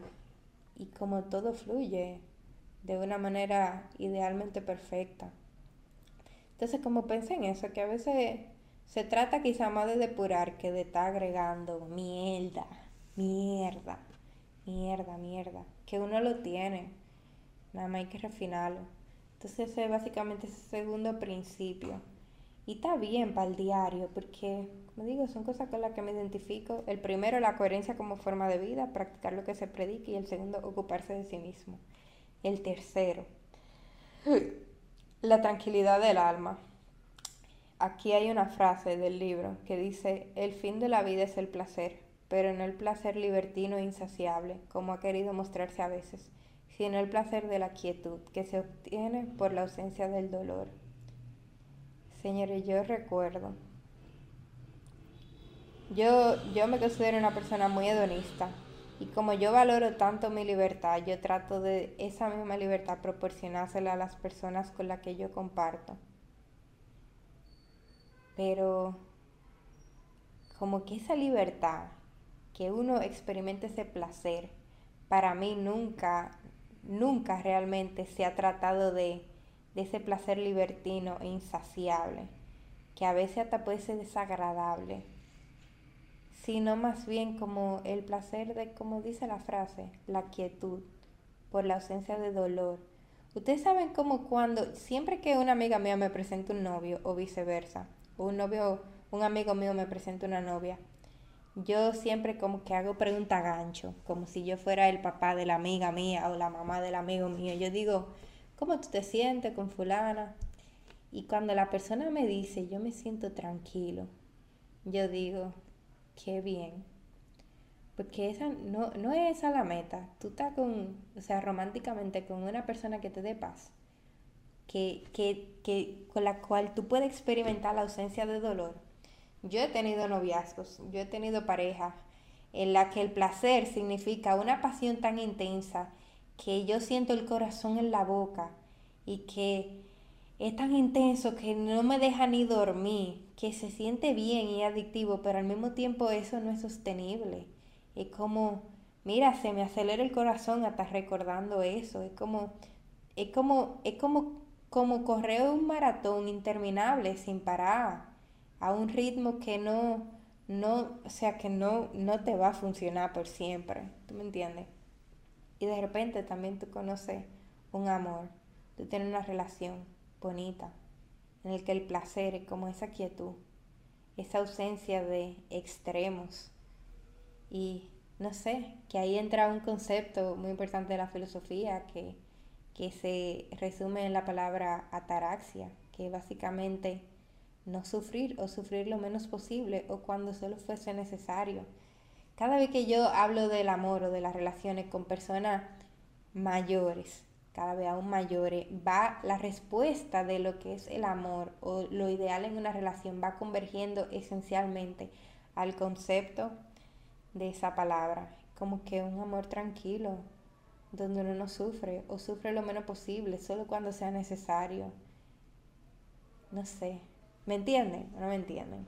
y como todo fluye de una manera idealmente perfecta. Entonces, como pensé en eso, que a veces se trata quizá más de depurar que de estar agregando mierda, mierda, mierda, mierda, que uno lo tiene, nada más hay que refinarlo. Entonces ese es básicamente ese segundo principio. Y está bien para el diario, porque, como digo, son cosas con las que me identifico. El primero, la coherencia como forma de vida, practicar lo que se predica. Y el segundo, ocuparse de sí mismo. El tercero, la tranquilidad del alma. Aquí hay una frase del libro que dice, el fin de la vida es el placer, pero no el placer libertino e insaciable, como ha querido mostrarse a veces sino el placer de la quietud que se obtiene por la ausencia del dolor. Señores, yo recuerdo, yo, yo me considero una persona muy hedonista y como yo valoro tanto mi libertad, yo trato de esa misma libertad proporcionársela a las personas con las que yo comparto. Pero como que esa libertad, que uno experimente ese placer, para mí nunca nunca realmente se ha tratado de, ese placer libertino e insaciable, que a veces hasta puede ser desagradable, sino más bien como el placer de, como dice la frase, la quietud, por la ausencia de dolor. Ustedes saben como cuando, siempre que una amiga mía me presenta un novio o viceversa, un novio, un amigo mío me presenta una novia, yo siempre como que hago pregunta gancho, como si yo fuera el papá de la amiga mía o la mamá del amigo mío. Yo digo, ¿cómo tú te sientes con fulana? Y cuando la persona me dice, yo me siento tranquilo, yo digo, qué bien. Porque esa no, no es esa la meta. Tú estás con, o sea, románticamente con una persona que te dé paz, que, que, que, con la cual tú puedes experimentar la ausencia de dolor yo he tenido noviazgos, yo he tenido pareja en la que el placer significa una pasión tan intensa que yo siento el corazón en la boca y que es tan intenso que no me deja ni dormir, que se siente bien y adictivo, pero al mismo tiempo eso no es sostenible. Es como mira, se me acelera el corazón hasta recordando eso. Es como, es como, es como, como correr un maratón interminable sin parar, a un ritmo que no, no, o sea, que no, no te va a funcionar por siempre. ¿Tú me entiendes? Y de repente también tú conoces un amor, tú tienes una relación bonita, en el que el placer es como esa quietud, esa ausencia de extremos. Y no sé, que ahí entra un concepto muy importante de la filosofía que, que se resume en la palabra ataraxia, que básicamente no sufrir o sufrir lo menos posible o cuando solo fuese necesario. Cada vez que yo hablo del amor o de las relaciones con personas mayores, cada vez aún mayores, va la respuesta de lo que es el amor o lo ideal en una relación va convergiendo esencialmente al concepto de esa palabra, como que un amor tranquilo, donde uno no sufre o sufre lo menos posible, solo cuando sea necesario. No sé, ¿me entienden no me entienden?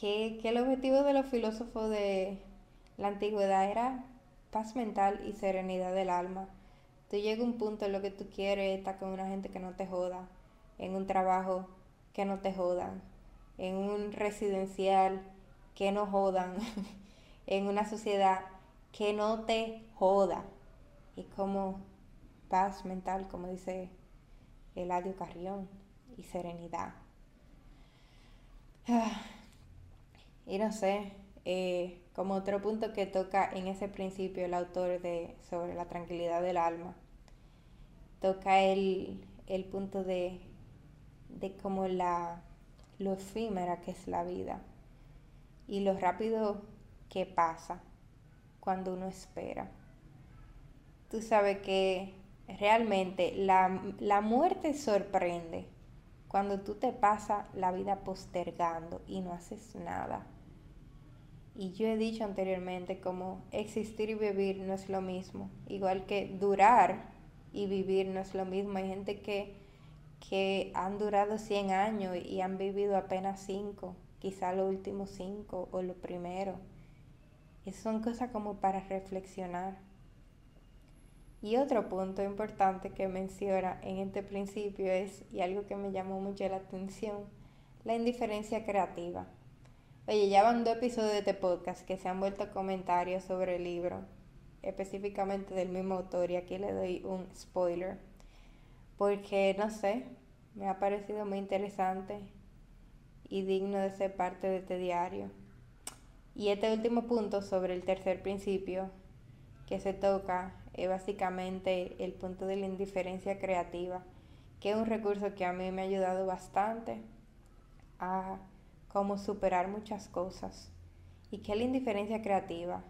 Que, el objetivo de los filósofos de la antigüedad era paz mental y serenidad del alma tú a un punto en lo que tú quieres estar con una gente que no te joda, en un trabajo que no te jodan, en un residencial que no jodan, en una sociedad que no te joda. Y como paz mental, como dice Eladio Carrión, y serenidad. Y no sé, eh, como otro punto que toca en ese principio el autor de sobre la tranquilidad del alma, toca el, punto de, de como la, lo efímera que es la vida y lo rápido que pasa cuando uno espera. Tú sabes que realmente la, la muerte sorprende cuando tú te pasas la vida postergando y no haces nada y yo he dicho anteriormente como existir y vivir no es lo mismo, igual que durar y vivir no es lo mismo. Hay gente que, que han durado 100 años y han vivido apenas 5, quizá los últimos 5 o lo primero. Y son cosas como para reflexionar. Y otro punto importante que menciona en este principio es, y algo que me llamó mucho la atención, la indiferencia creativa. Oye, ya van dos episodios de este podcast que se han vuelto comentarios sobre el libro, específicamente del mismo autor, y aquí le doy un spoiler, porque no sé, me ha parecido muy interesante y digno de ser parte de este diario. Y este último punto sobre el tercer principio que se toca es básicamente el punto de la indiferencia creativa, que es un recurso que a mí me ha ayudado bastante a cómo superar muchas cosas. ¿Y qué es la indiferencia creativa?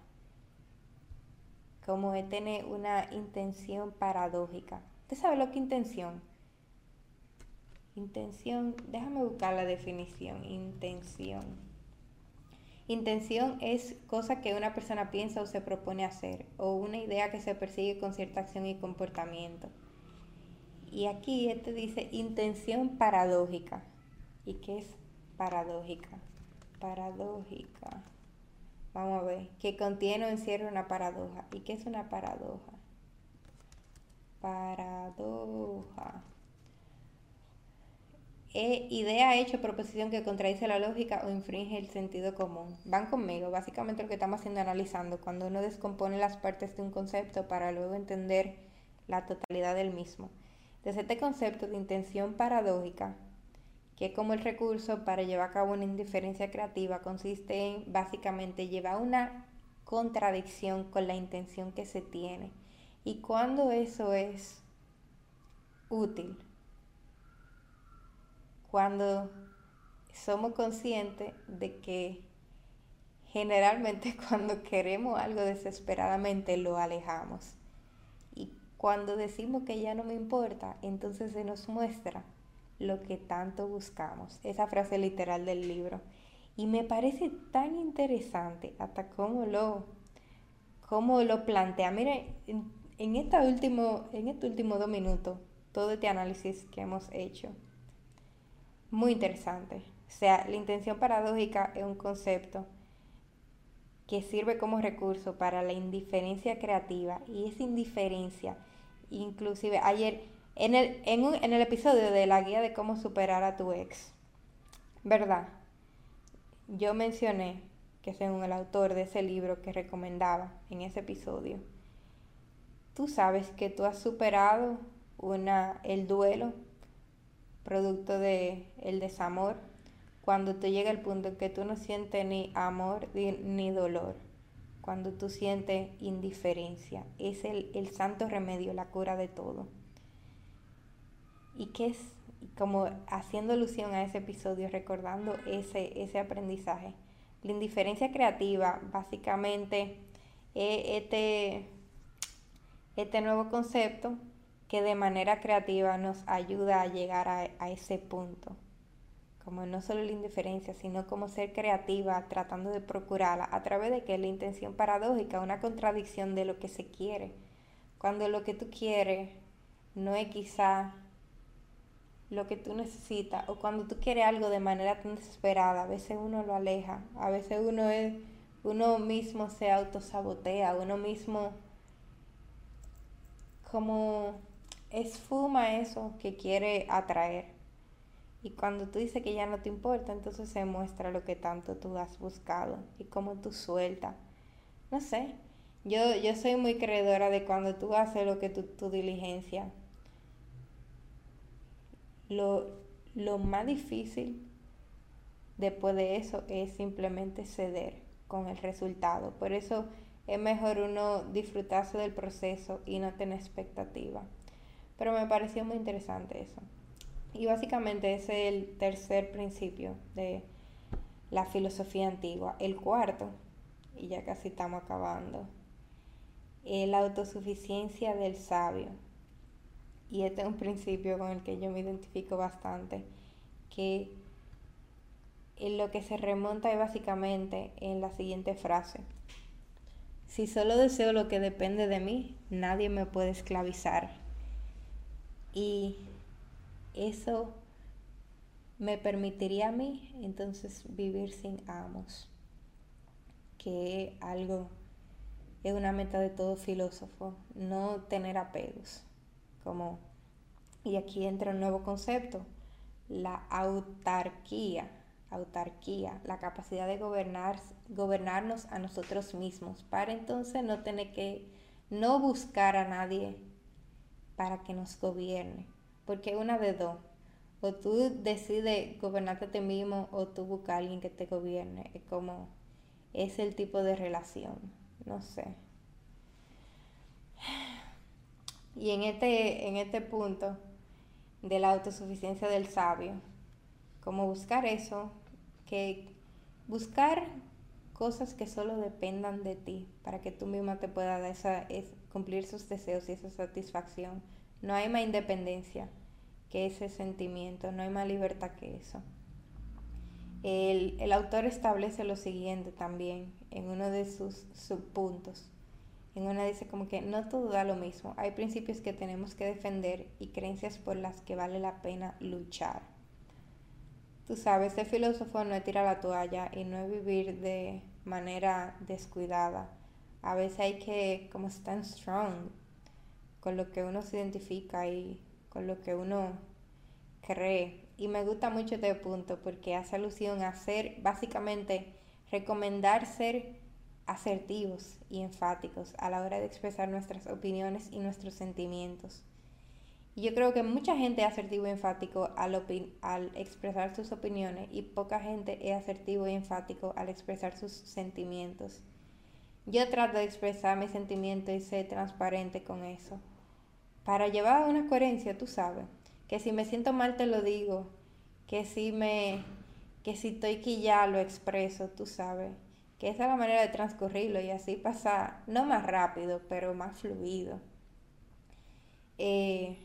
Como es tener una intención paradójica. ¿Usted sabe lo que intención? Intención, déjame buscar la definición. Intención. Intención es cosa que una persona piensa o se propone hacer, o una idea que se persigue con cierta acción y comportamiento. Y aquí este dice intención paradójica. ¿Y qué es paradójica. Paradójica. Vamos a ver. Que contiene o encierra una paradoja. ¿Y qué es una paradoja? Paradoja. E idea, hecho, proposición que contradice la lógica o infringe el sentido común. Van conmigo. Básicamente lo que estamos haciendo analizando cuando uno descompone las partes de un concepto para luego entender la totalidad del mismo. Desde este concepto de intención paradójica que como el recurso para llevar a cabo una indiferencia creativa consiste en básicamente llevar una contradicción con la intención que se tiene. Y cuando eso es útil, cuando somos conscientes de que generalmente cuando queremos algo desesperadamente lo alejamos. Y cuando decimos que ya no me importa, entonces se nos muestra lo que tanto buscamos. Esa frase literal del libro. Y me parece tan interesante hasta cómo lo, cómo lo plantea. Mire, en, último, en este último dos minutos, todo este análisis que hemos hecho, muy interesante. O sea, la intención paradójica es un concepto que sirve como recurso para la indiferencia creativa y esa indiferencia, inclusive ayer en el, en, en el episodio de la guía de cómo superar a tu ex, ¿verdad? Yo mencioné que según el autor de ese libro que recomendaba en ese episodio, tú sabes que tú has superado una, el duelo producto de el desamor cuando te llega el punto en que tú no sientes ni amor ni dolor, cuando tú sientes indiferencia, es el, el santo remedio, la cura de todo. Y que es como haciendo alusión a ese episodio, recordando ese, ese aprendizaje. La indiferencia creativa, básicamente, es este, este nuevo concepto que de manera creativa nos ayuda a llegar a, ese punto como no solo la indiferencia, sino como ser creativa tratando de procurarla a través de que la intención paradójica, una contradicción de lo que se quiere. Cuando lo que tú quieres no es quizá lo que tú necesitas, o cuando tú quieres algo de manera tan desesperada, a veces uno lo aleja, a veces uno es, uno mismo se autosabotea, uno mismo como esfuma eso que quiere atraer. Y cuando tú dices que ya no te importa, entonces se muestra lo que tanto tú has buscado y cómo tú sueltas. No sé, yo, yo soy muy creedora de cuando tú haces lo que tu, tu diligencia. Lo, lo más difícil después de eso es simplemente ceder con el resultado. Por eso es mejor uno disfrutarse del proceso y no tener expectativa. Pero me pareció muy interesante eso. Y básicamente ese es el tercer principio de la filosofía antigua. El cuarto, y ya casi estamos acabando, es la autosuficiencia del sabio. Y este es un principio con el que yo me identifico bastante, que en lo que se remonta es básicamente en la siguiente frase. Si solo deseo lo que depende de mí, nadie me puede esclavizar. Y eso me permitiría a mí entonces vivir sin amos, que algo, es una meta de todo filósofo, no tener apegos, como, y aquí entra un nuevo concepto, la autarquía, autarquía, la capacidad de gobernar, gobernarnos a nosotros mismos, para entonces no tener que, no buscar a nadie para que nos gobierne porque una de dos. O tú decides gobernarte a ti mismo o tú buscas a alguien que te gobierne. Es como, es el tipo de relación. No sé. Y en este, en este punto de la autosuficiencia del sabio, como buscar eso, que buscar cosas que solo dependan de ti, para que tú misma te puedas dar esa, es, cumplir sus deseos y esa satisfacción no hay más independencia que ese sentimiento, no hay más libertad que eso. El, autor establece lo siguiente también en uno de sus subpuntos. En una dice como que no todo da lo mismo. Hay principios que tenemos que defender y creencias por las que vale la pena luchar. Tú sabes, ser filósofo no es tirar la toalla y no es vivir de manera descuidada. A veces hay que como stand strong, con lo que uno se identifica y con lo que uno cree. Y me gusta mucho este punto porque hace alusión a ser, básicamente, recomendar ser asertivos y enfáticos a la hora de expresar nuestras opiniones y nuestros sentimientos. Y yo creo que mucha gente es asertivo y enfático al, al expresar sus opiniones y poca gente es asertivo y enfático al expresar sus sentimientos. Yo trato de expresar mis sentimientos y ser transparente con eso para llevar una coherencia, tú sabes, que si me siento mal te lo digo, que si me que si estoy ya lo expreso, tú sabes, que esa es la manera de transcurrirlo y así pasa, no más rápido, pero más fluido. Eh,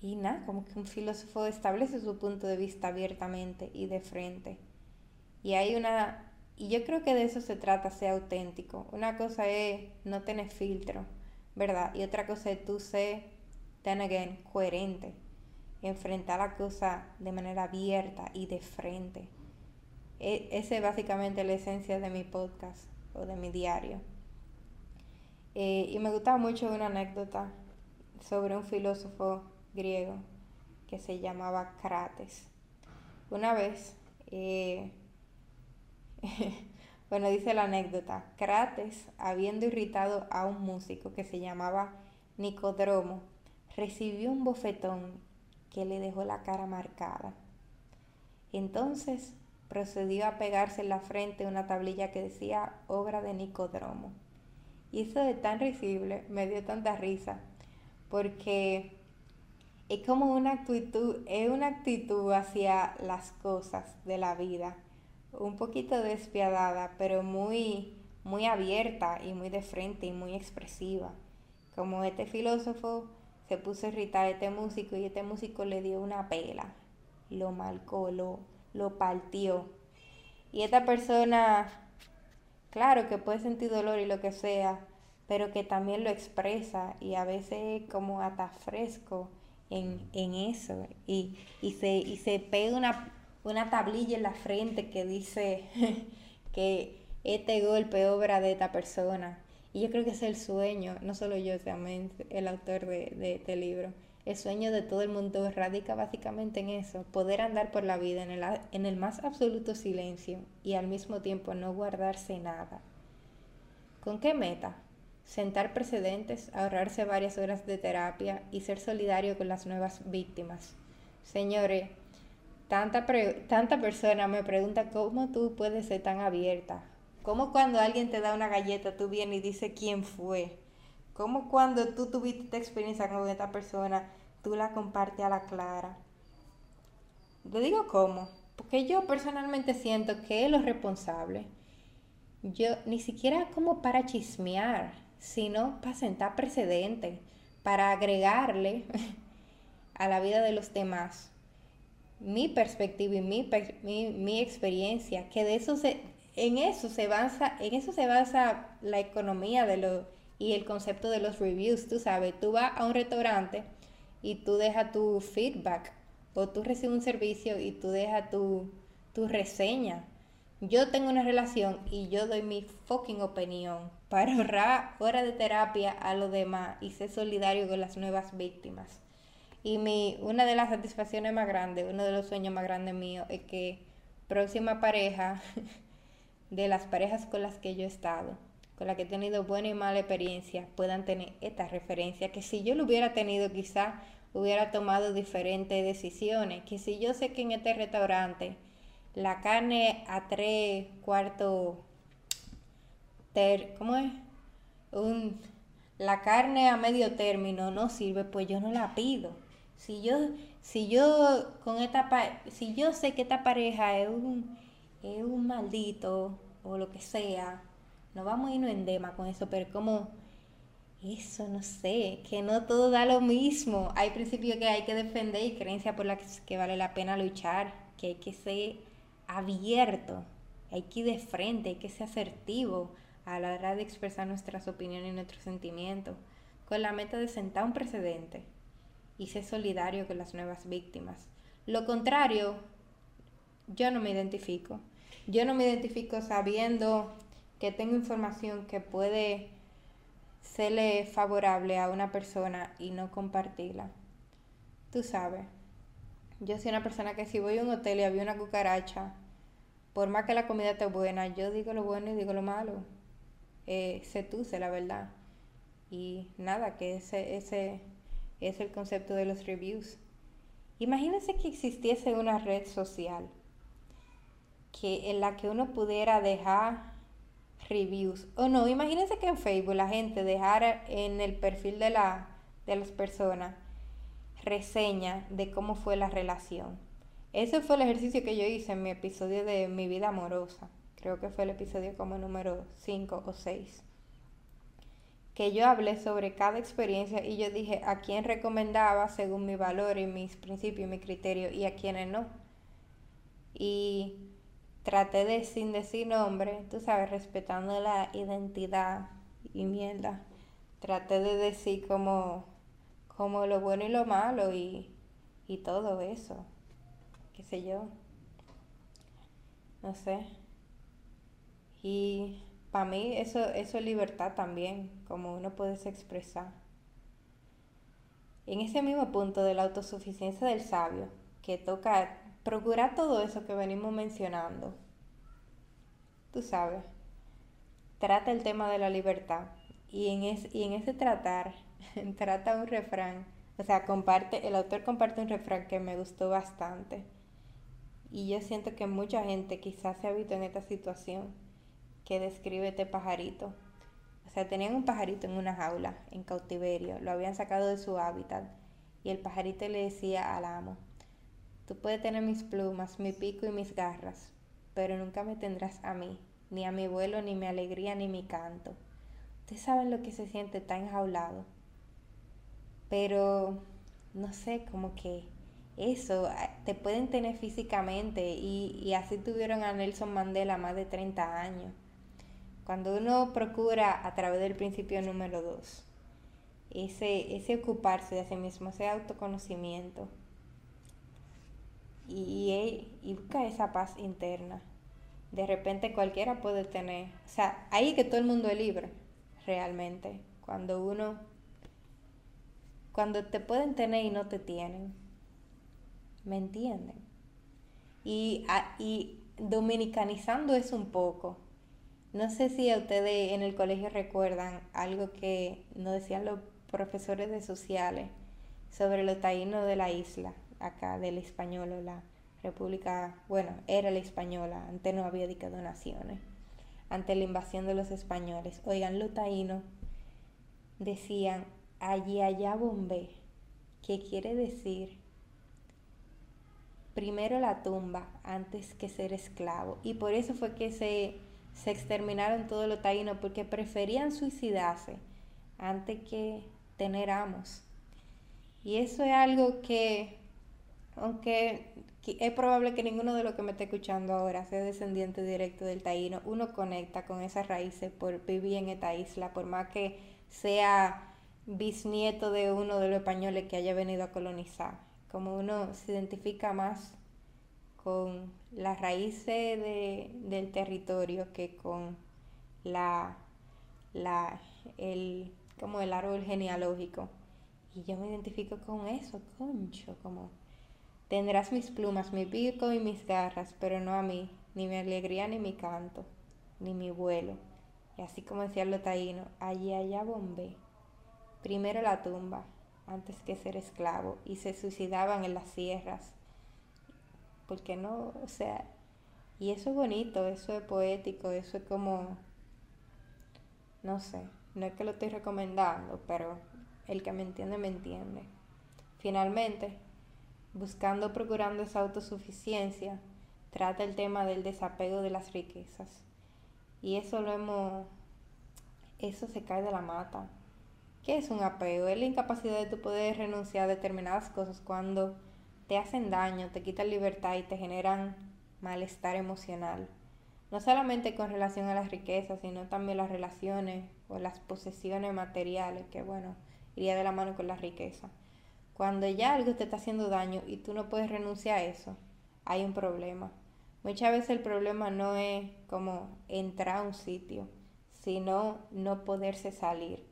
y nada, como que un filósofo establece su punto de vista abiertamente y de frente. Y hay una, y yo creo que de eso se trata, ser auténtico. Una cosa es no tener filtro ¿verdad? Y otra cosa es tú ser, then again, coherente. Enfrentar la cosa de manera abierta y de frente. e, esa es básicamente la esencia de mi podcast o de mi diario. Eh, y me gustaba mucho una anécdota sobre un filósofo griego que se llamaba Crates. Una vez, eh, bueno, dice la anécdota, Crates, habiendo irritado a un músico que se llamaba Nicodromo, recibió un bofetón que le dejó la cara marcada. Entonces procedió a pegarse en la frente una tablilla que decía obra de Nicodromo. Y eso de tan risible me dio tanta risa, porque es como una actitud, es una actitud hacia las cosas de la vida, un poquito despiadada, pero muy, muy abierta y muy de frente y muy expresiva. Como este filósofo se puso a irritar a este músico y este músico le dio una pela, lo marcó, lo, lo partió. Y esta persona, claro que puede sentir dolor y lo que sea, pero que también lo expresa y a veces como hasta fresco en, eso. Y, se, y se pega una, una tablilla en la frente que dice que este golpe obra de esta persona. Y yo creo que es el sueño, no solo yo, también el autor de, de este libro el sueño de todo el mundo radica básicamente en eso, poder andar por la vida en el, en el más absoluto silencio y al mismo tiempo no guardarse nada. ¿Con qué meta? Sentar precedentes, ahorrarse varias horas de terapia y ser solidario con las nuevas víctimas. Señores, tanta, tanta persona me pregunta cómo tú puedes ser tan abierta. ¿Cómo cuando alguien te da una galleta tú vienes y dices quién fue? ¿Cómo cuando tú tuviste esta experiencia con esta persona tú la compartes a la clara. Te digo cómo, porque yo personalmente siento que es lo responsable. Yo ni siquiera como para chismear, sino para sentar precedente, para agregarle a la vida de los demás mi perspectiva y mi, mi, experiencia, que de eso se, en eso se basa, en eso se basa la economía de lo, y el concepto de los reviews, tú sabes, tú vas a un restaurante y tú dejas tu feedback o tú recibes un servicio y tú dejas tu, tu reseña. Yo tengo una relación y yo doy mi fucking opinión para ahorrar horas de terapia a los demás y ser solidario con las nuevas víctimas. Y mi, una de las satisfacciones más grandes, uno de los sueños más grandes míos es que próxima pareja, de las parejas con las que yo he estado, con la que he tenido buena y mala experiencia puedan tener esta referencia, que si yo lo hubiera tenido quizá hubiera tomado diferentes decisiones, que si yo sé que en este restaurante la carne a tres cuartos, ter, ¿cómo es? Un, la carne a medio término no sirve, pues yo no la pido. Si yo, si yo con esta si yo sé que esta pareja es un, es un maldito o lo que sea, no vamos a irnos en dema con eso, pero como eso, no sé, que no todo da lo mismo. Hay principios que hay que defender y creencias por las que vale la pena luchar, que hay que ser abierto, hay que ir de frente, hay que ser asertivo a la hora de expresar nuestras opiniones y nuestros sentimientos, con la meta de sentar un precedente y ser solidario con las nuevas víctimas. Lo contrario, yo no me identifico. Yo no me identifico sabiendo que tengo información que puede serle favorable a una persona y no compartirla. Tú sabes, yo soy una persona que si voy a un hotel y había una cucaracha, por más que la comida esté buena, yo digo lo bueno y digo lo malo. Eh, sé sé la verdad. Y nada, que ese, ese es el concepto de los reviews. Imagínense que existiese una red social que, en la que uno pudiera dejar reviews. O no, imagínense que en Facebook la gente dejara en el perfil de, la, de las personas reseña de cómo fue la relación. Ese fue el ejercicio que yo hice en mi episodio de mi vida amorosa. Creo que fue el episodio como número 5 o 6. Que yo hablé sobre cada experiencia y yo dije a quién recomendaba según mi valor y mis principios y mi criterio y a quiénes no. Y traté de, sin decir nombre, tú sabes, respetando la identidad y mierda, traté de decir como, como lo bueno y lo malo y, y todo eso, qué sé yo. no sé. Y para mí eso, eso es libertad también, como uno puede expresar. En ese mismo punto de la autosuficiencia del sabio, que toca procurar todo eso que venimos mencionando, tú sabes, trata el tema de la libertad. Y en, y en ese tratar, trata un refrán, o sea, comparte, el autor comparte un refrán que me gustó bastante. Y yo siento que mucha gente quizás se ha visto en esta situación que describe este pajarito. O sea, tenían un pajarito en una jaula, en cautiverio, lo habían sacado de su hábitat y el pajarito le decía al amo, tú puedes tener mis plumas, mi pico y mis garras, pero nunca me tendrás a mí, ni a mi vuelo, ni mi alegría, ni mi canto. Ustedes saben lo que se siente tan enjaulado. Pero, no sé, como que eso, ah, te pueden tener físicamente y, y así tuvieron a Nelson Mandela más de 30 años cuando uno procura a través del principio número dos, ese, ese ocuparse de sí mismo, ese autoconocimiento, y, y, busca esa paz interna, de repente cualquiera puede tener, o sea, ahí que todo el mundo es libre, realmente, cuando uno, cuando te pueden tener y no te tienen, ¿me entienden? Y, y dominicanizando eso un poco, no sé si a ustedes en el colegio recuerdan algo que nos decían los profesores de sociales sobre los taínos de la isla, acá del español o la república, bueno, era la española, antes no había dictado naciones, ante la invasión de los españoles. Oigan, los taínos decían allí allá bombé, que quiere decir primero la tumba antes que ser esclavo. Y por eso fue que se se exterminaron todos los taínos porque preferían suicidarse antes que tener amos. Y eso es algo que, aunque es probable que ninguno de los que me esté escuchando ahora sea descendiente directo del taíno, uno conecta con esas raíces por vivir en esta isla, por más que sea bisnieto de uno de los españoles que haya venido a colonizar. Como uno se identifica más con las raíces del territorio que con la, la, el, como el árbol genealógico. Y yo me identifico con eso, concho, como tendrás mis plumas, mi pico y mis garras, pero no a mí, ni mi alegría, ni mi canto, ni mi vuelo. Y así como decía lo taíno, allí allá bombé. Primero la tumba, antes que ser esclavo, y se suicidaban en las sierras porque no, o sea, y eso es bonito, eso es poético, eso es como, no sé, no es que lo estoy recomendando, pero el que me entiende, me entiende. Finalmente, buscando, procurando esa autosuficiencia, trata el tema del desapego de las riquezas. Y eso lo hemos, eso se cae de la mata. ¿Qué es un apego? Es la incapacidad de tu poder renunciar a determinadas cosas cuando te hacen daño, te quitan libertad y te generan malestar emocional. No solamente con relación a las riquezas, sino también las relaciones o las posesiones materiales, que bueno, iría de la mano con la riqueza. Cuando ya algo te está haciendo daño y tú no puedes renunciar a eso, hay un problema. Muchas veces el problema no es como entrar a un sitio, sino no poderse salir.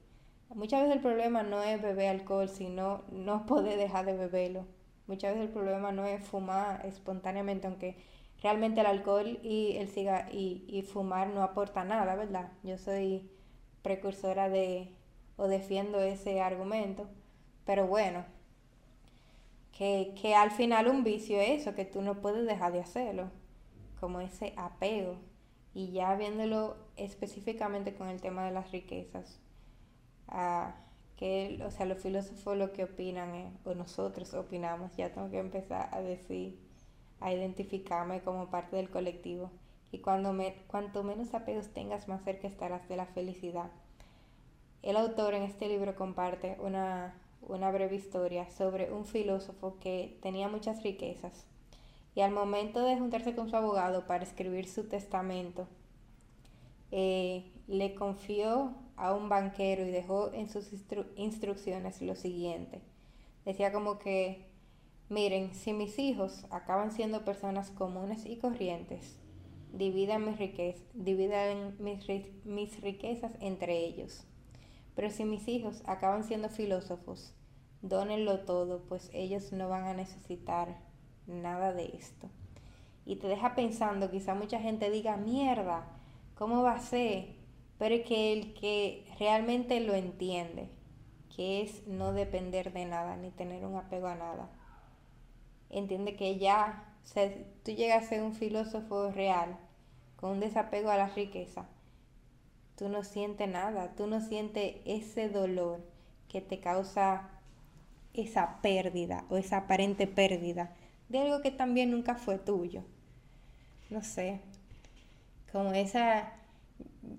Muchas veces el problema no es beber alcohol, sino no poder dejar de beberlo. Muchas veces el problema no es fumar espontáneamente, aunque realmente el alcohol y el cigarro y, fumar no aporta nada, ¿verdad? Yo soy precursora de o defiendo ese argumento, pero bueno, que, que al final un vicio es eso, que tú no puedes dejar de hacerlo, como ese apego. Y ya viéndolo específicamente con el tema de las riquezas, ah, que, o sea, los filósofos lo que opinan es, o nosotros opinamos, ya tengo que empezar a decir, a identificarme como parte del colectivo. Y cuando me, cuanto menos apegos tengas, más cerca estarás de la felicidad. El autor en este libro comparte una, una breve historia sobre un filósofo que tenía muchas riquezas y al momento de juntarse con su abogado para escribir su testamento, eh, le confió a un banquero y dejó en sus instrucciones lo siguiente. Decía como que, miren, si mis hijos acaban siendo personas comunes y corrientes, dividan mis, riquezas, dividan mis, mis riquezas entre ellos. Pero si mis hijos acaban siendo filósofos, dónenlo todo, pues ellos no van a necesitar nada de esto. Y te deja pensando, quizá mucha gente diga, mierda, ¿cómo va a ser? Pero es que el que realmente lo entiende, que es no depender de nada, ni tener un apego a nada, entiende que ya, o tú llegas a ser un filósofo real, con un desapego a la riqueza, tú no sientes nada, tú no sientes ese dolor que te causa esa pérdida o esa aparente pérdida de algo que también nunca fue tuyo. No sé, como esa...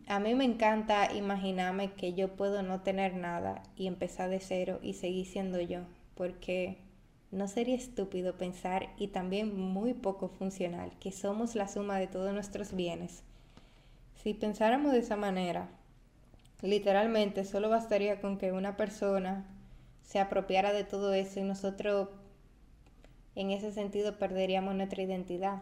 A mí me encanta imaginarme que yo puedo no tener nada y empezar de cero y seguir siendo yo, porque no sería estúpido pensar y también muy poco funcional que somos la suma de todos nuestros bienes. Si pensáramos de esa manera, literalmente solo bastaría con que una persona se apropiara de todo eso y nosotros en ese sentido perderíamos nuestra identidad,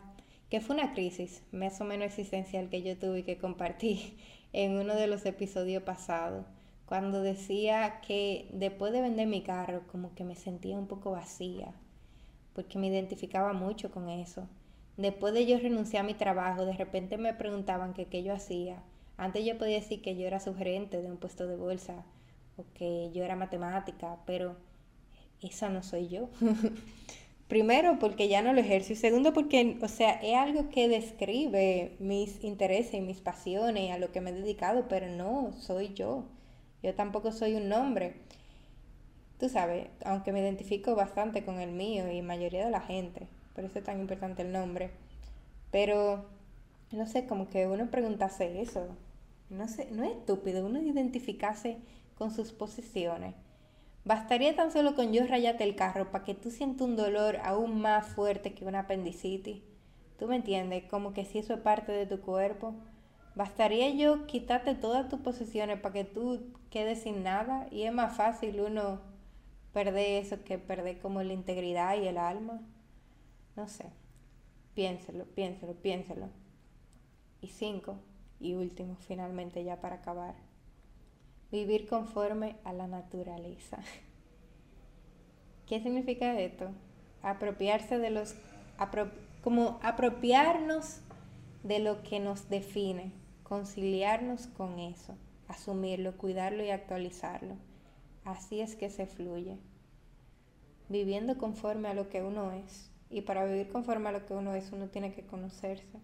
que fue una crisis más o menos existencial que yo tuve que compartir en uno de los episodios pasados, cuando decía que después de vender mi carro como que me sentía un poco vacía, porque me identificaba mucho con eso. Después de yo renunciar a mi trabajo, de repente me preguntaban qué yo hacía. Antes yo podía decir que yo era sugerente de un puesto de bolsa, o que yo era matemática, pero esa no soy yo. Primero, porque ya no lo ejerzo. Y segundo, porque, o sea, es algo que describe mis intereses y mis pasiones, a lo que me he dedicado, pero no soy yo. Yo tampoco soy un nombre. Tú sabes, aunque me identifico bastante con el mío y mayoría de la gente, por eso es tan importante el nombre. Pero, no sé, como que uno preguntase eso. No sé, no es estúpido uno identificarse con sus posiciones. Bastaría tan solo con yo rayarte el carro para que tú sientas un dolor aún más fuerte que una apendicitis. ¿Tú me entiendes? Como que si eso es parte de tu cuerpo. Bastaría yo quitarte todas tus posesiones para que tú quedes sin nada y es más fácil uno perder eso que perder como la integridad y el alma. No sé. Piénselo, piénselo, piénselo. Y cinco, y último, finalmente ya para acabar vivir conforme a la naturaleza. ¿Qué significa esto? Apropiarse de los, como apropiarnos de lo que nos define, conciliarnos con eso, asumirlo, cuidarlo y actualizarlo. Así es que se fluye, viviendo conforme a lo que uno es. Y para vivir conforme a lo que uno es, uno tiene que conocerse.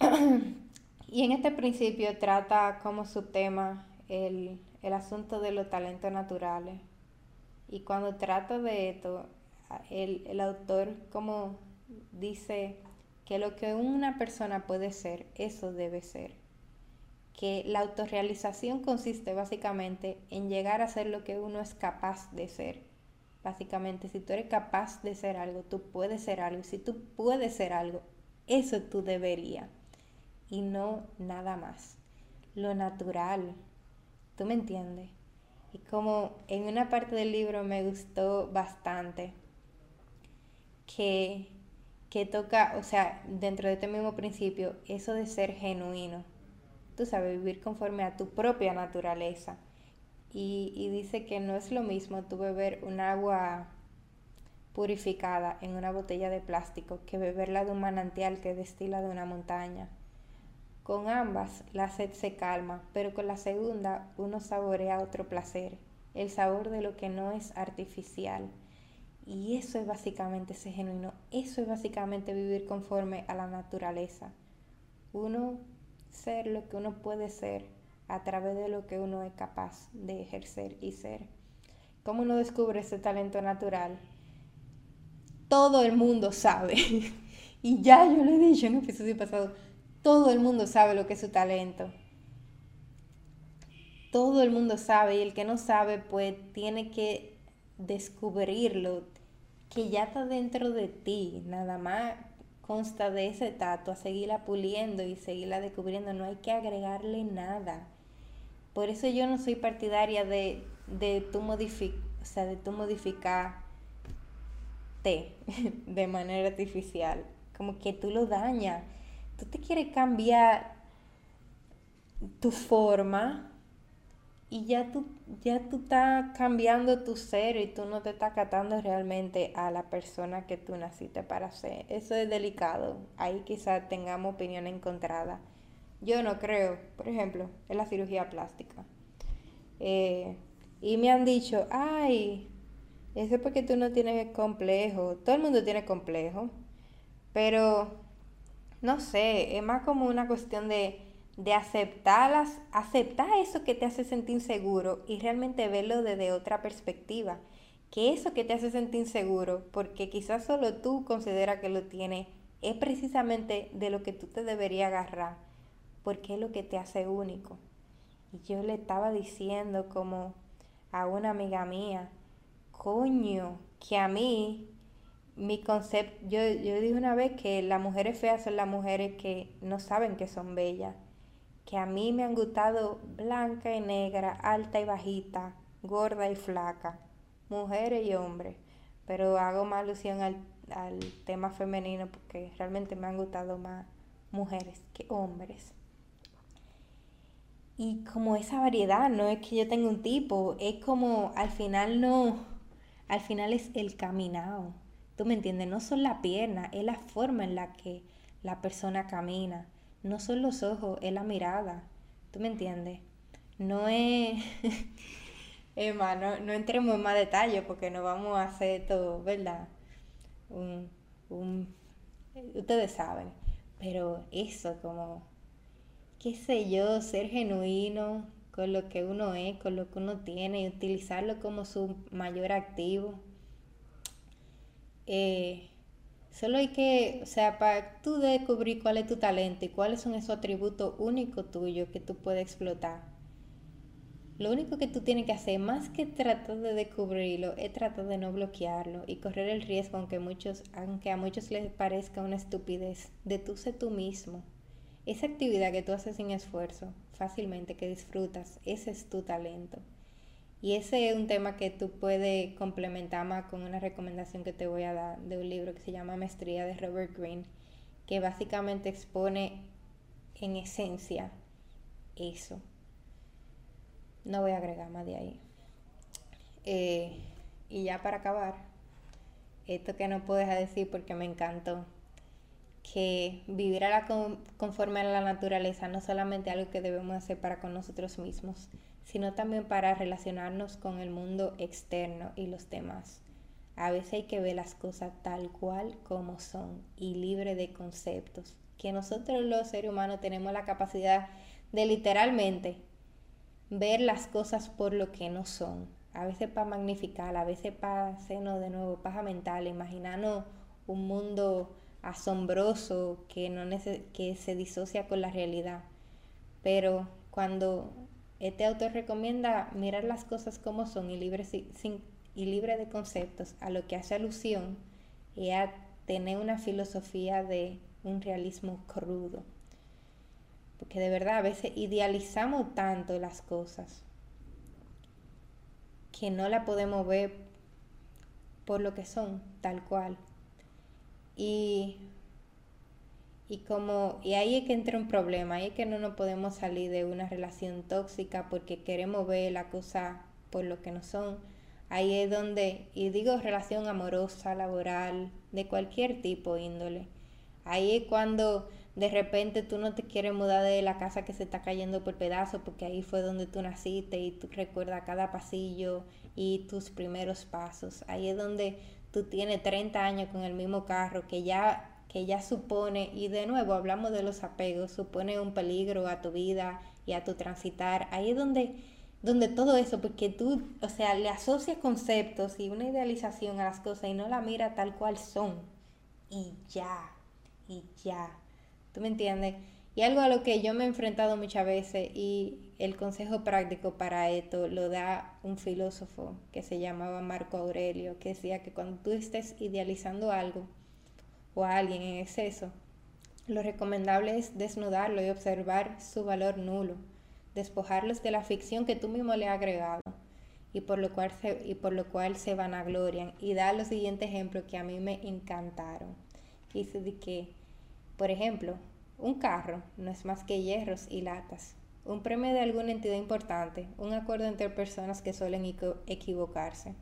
Y en este principio trata como subtema el, el asunto de los talentos naturales. Y cuando trata de esto, el, el autor como dice que lo que una persona puede ser, eso debe ser. Que la autorrealización consiste básicamente en llegar a ser lo que uno es capaz de ser. Básicamente, si tú eres capaz de ser algo, tú puedes ser algo. Si tú puedes ser algo, eso tú deberías y no nada más. Lo natural. ¿Tú me entiendes? Y como en una parte del libro me gustó bastante que, que toca, o sea, dentro de este mismo principio, eso de ser genuino. Tú sabes, vivir conforme a tu propia naturaleza. Y, y dice que no es lo mismo tú beber un agua purificada en una botella de plástico que beberla de un manantial que destila de una montaña. Con ambas la sed se calma, pero con la segunda uno saborea otro placer, el sabor de lo que no es artificial. Y eso es básicamente ser genuino, eso es básicamente vivir conforme a la naturaleza. Uno ser lo que uno puede ser a través de lo que uno es capaz de ejercer y ser. ¿Cómo uno descubre ese talento natural? Todo el mundo sabe. y ya yo lo he dicho en episodio pasado todo el mundo sabe lo que es su talento. Todo el mundo sabe y el que no sabe pues tiene que descubrirlo, que ya está dentro de ti, nada más consta de ese tato, a seguirla puliendo y seguirla descubriendo, no hay que agregarle nada. Por eso yo no soy partidaria de, de tu modificar, o sea, de tu modificar de manera artificial como que tú lo dañas. Tú te quieres cambiar tu forma y ya tú, ya tú estás cambiando tu ser y tú no te estás catando realmente a la persona que tú naciste para ser. Eso es delicado. Ahí quizás tengamos opinión encontrada. Yo no creo, por ejemplo, en la cirugía plástica. Eh, y me han dicho, ay, eso es porque tú no tienes complejo. Todo el mundo tiene complejo. Pero, no sé, es más como una cuestión de de aceptarlas, aceptar eso que te hace sentir seguro y realmente verlo desde otra perspectiva. Que eso que te hace sentir seguro, porque quizás solo tú consideras que lo tienes, es precisamente de lo que tú te deberías agarrar, porque es lo que te hace único. Y yo le estaba diciendo como a una amiga mía, coño, que a mí, mi concepto, yo, yo dije una vez que las mujeres feas son las mujeres que no saben que son bellas que a mí me han gustado blanca y negra, alta y bajita, gorda y flaca, mujeres y hombres. Pero hago más alusión al, al tema femenino porque realmente me han gustado más mujeres que hombres. Y como esa variedad, no es que yo tenga un tipo, es como al final no, al final es el caminado. ¿Tú me entiendes? No son la pierna, es la forma en la que la persona camina no son los ojos, es la mirada. ¿Tú me entiendes? No es... Emma, no, entremos en más detalle porque no vamos a hacer todo, ¿verdad? Un, un, ustedes saben. Pero eso, como, qué sé yo, ser genuino con lo que uno es, con lo que uno tiene y utilizarlo como su mayor activo. Eh, Solo hay que, o sea, para tú descubrir cuál es tu talento y cuáles son esos atributos únicos tuyos que tú puedes explotar. Lo único que tú tienes que hacer, más que tratar de descubrirlo, es tratar de no bloquearlo y correr el riesgo, aunque, muchos, aunque a muchos les parezca una estupidez, de tú ser tú mismo. Esa actividad que tú haces sin esfuerzo, fácilmente que disfrutas, ese es tu talento. Y ese es un tema que tú puedes complementar más con una recomendación que te voy a dar de un libro que se llama Maestría de Robert Greene, que básicamente expone en esencia eso. No voy a agregar más de ahí. Eh, y ya para acabar, esto que no puedo dejar decir porque me encantó, que vivir a la conforme a la naturaleza no solamente algo que debemos hacer para con nosotros mismos, sino también para relacionarnos con el mundo externo y los demás. A veces hay que ver las cosas tal cual como son y libre de conceptos. Que nosotros los seres humanos tenemos la capacidad de literalmente ver las cosas por lo que no son. A veces para magnificar, a veces para hacernos de nuevo paja mental, imaginarnos un mundo asombroso que, no que se disocia con la realidad. Pero cuando este autor recomienda mirar las cosas como son y libre, sin, y libre de conceptos, a lo que hace alusión y a tener una filosofía de un realismo crudo. Porque de verdad a veces idealizamos tanto las cosas que no la podemos ver por lo que son, tal cual. Y y como, y ahí es que entra un problema, ahí es que no nos podemos salir de una relación tóxica porque queremos ver la cosa por lo que no son. Ahí es donde, y digo relación amorosa, laboral, de cualquier tipo, índole. Ahí es cuando de repente tú no te quieres mudar de la casa que se está cayendo por pedazos porque ahí fue donde tú naciste y tú recuerdas cada pasillo y tus primeros pasos. Ahí es donde tú tienes 30 años con el mismo carro que ya que ya supone, y de nuevo hablamos de los apegos, supone un peligro a tu vida y a tu transitar. Ahí es donde, donde todo eso, porque tú, o sea, le asocias conceptos y una idealización a las cosas y no la mira tal cual son. Y ya, y ya. ¿Tú me entiendes? Y algo a lo que yo me he enfrentado muchas veces y el consejo práctico para esto lo da un filósofo que se llamaba Marco Aurelio, que decía que cuando tú estés idealizando algo, o a alguien en exceso, lo recomendable es desnudarlo y observar su valor nulo, despojarlos de la ficción que tú mismo le has agregado y por lo cual se, y por lo cual se vanaglorian y da los siguientes ejemplos que a mí me encantaron. dice de que, por ejemplo, un carro no es más que hierros y latas. Un premio de alguna entidad importante, un acuerdo entre personas que suelen equivocarse.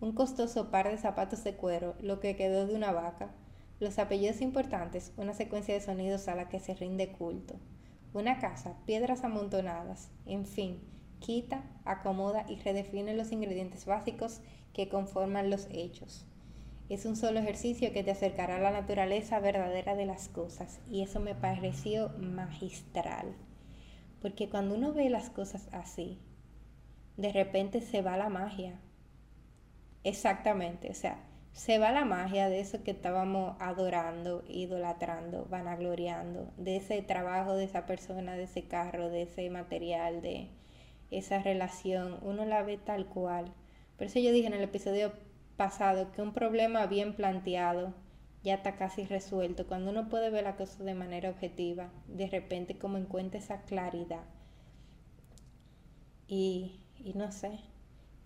Un costoso par de zapatos de cuero, lo que quedó de una vaca. Los apellidos importantes, una secuencia de sonidos a la que se rinde culto. Una casa, piedras amontonadas, en fin, quita, acomoda y redefine los ingredientes básicos que conforman los hechos. Es un solo ejercicio que te acercará a la naturaleza verdadera de las cosas y eso me pareció magistral. Porque cuando uno ve las cosas así, de repente se va la magia. Exactamente, o sea, se va la magia de eso que estábamos adorando, idolatrando, vanagloriando, de ese trabajo de esa persona, de ese carro, de ese material, de esa relación. Uno la ve tal cual. Por eso yo dije en el episodio pasado que un problema bien planteado ya está casi resuelto. Cuando uno puede ver la cosa de manera objetiva, de repente como encuentra esa claridad. Y, y no sé,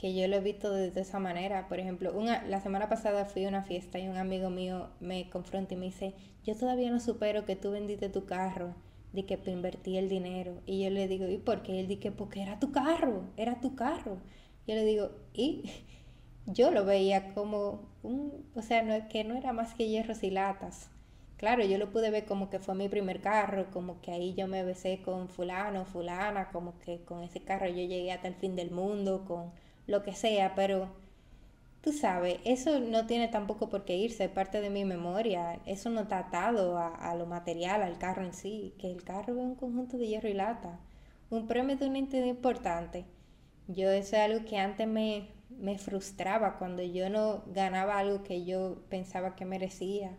que yo lo he visto de, esa manera. Por ejemplo, una, la semana pasada fui a una fiesta y un amigo mío me confronta y me dice, yo todavía no supero que tú vendiste tu carro, de que invertí el dinero. Y yo le digo, ¿y por qué? Él dice, porque era tu carro, era tu carro. Yo le digo, ¿y? yo lo veía como un, o sea, no, que no era más que hierros y latas. Claro, yo lo pude ver como que fue mi primer carro, como que ahí yo me besé con fulano, fulana, como que con ese carro yo llegué hasta el fin del mundo, con lo que sea, pero tú sabes, eso no tiene tampoco por qué irse, es parte de mi memoria, eso no está atado a, a lo material, al carro en sí, que el carro es un conjunto de hierro y lata, un premio de una entidad importante. Yo eso es algo que antes me, me frustraba cuando yo no ganaba algo que yo pensaba que merecía.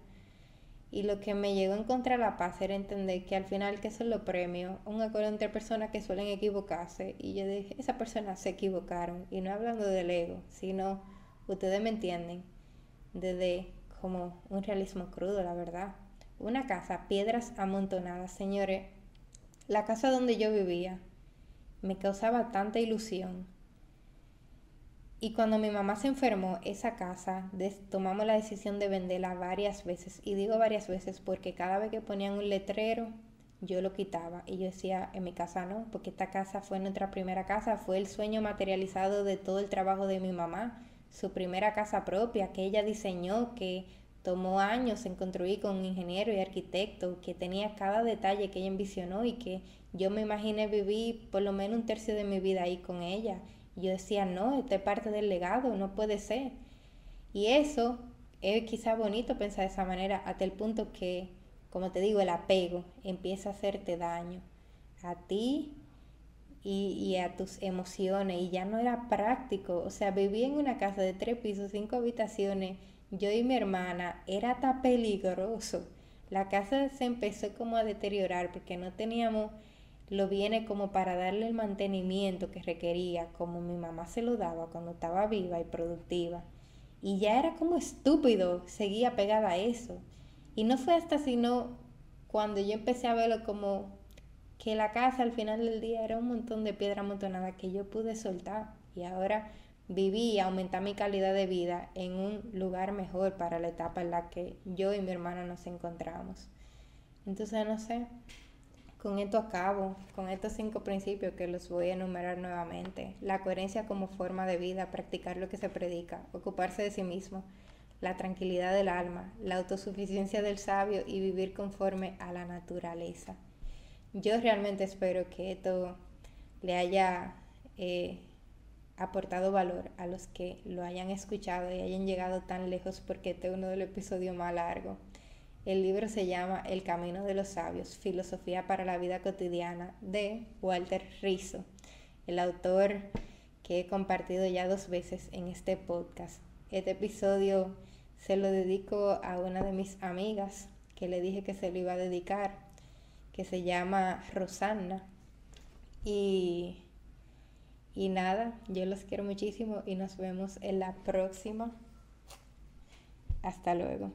Y lo que me llegó a encontrar la paz era entender que al final que son los premios, un acuerdo entre personas que suelen equivocarse. Y yo dije, esas personas se equivocaron. Y no hablando del ego, sino, ustedes me entienden, desde como un realismo crudo, la verdad. Una casa, piedras amontonadas, señores. La casa donde yo vivía me causaba tanta ilusión y cuando mi mamá se enfermó, esa casa, tomamos la decisión de venderla varias veces. Y digo varias veces porque cada vez que ponían un letrero, yo lo quitaba. Y yo decía, en mi casa no, porque esta casa fue nuestra primera casa, fue el sueño materializado de todo el trabajo de mi mamá. Su primera casa propia, que ella diseñó, que tomó años en construir con un ingeniero y arquitecto, que tenía cada detalle que ella envisionó y que yo me imaginé vivir por lo menos un tercio de mi vida ahí con ella yo decía, no, esto es parte del legado, no puede ser. Y eso es quizá bonito pensar de esa manera, hasta el punto que, como te digo, el apego empieza a hacerte daño a ti y, a tus emociones. Y ya no era práctico. O sea, vivía en una casa de tres pisos, cinco habitaciones. Yo y mi hermana, era tan peligroso. La casa se empezó como a deteriorar porque no teníamos lo viene como para darle el mantenimiento que requería, como mi mamá se lo daba cuando estaba viva y productiva. Y ya era como estúpido, seguía pegada a eso. Y no fue hasta sino cuando yo empecé a verlo como que la casa al final del día era un montón de piedra amontonada que yo pude soltar. Y ahora viví y aumenté mi calidad de vida en un lugar mejor para la etapa en la que yo y mi hermana nos encontramos. Entonces, no sé, con esto acabo, con estos cinco principios que los voy a enumerar nuevamente. La coherencia como forma de vida, practicar lo que se predica, ocuparse de sí mismo, la tranquilidad del alma, la autosuficiencia del sabio y vivir conforme a la naturaleza. Yo realmente espero que esto le haya eh, aportado valor a los que lo hayan escuchado y hayan llegado tan lejos porque este es uno de los episodios más largos. El libro se llama El Camino de los Sabios, Filosofía para la Vida Cotidiana de Walter Rizzo, el autor que he compartido ya dos veces en este podcast. Este episodio se lo dedico a una de mis amigas que le dije que se lo iba a dedicar, que se llama Rosanna. Y, y nada, yo los quiero muchísimo y nos vemos en la próxima. Hasta luego.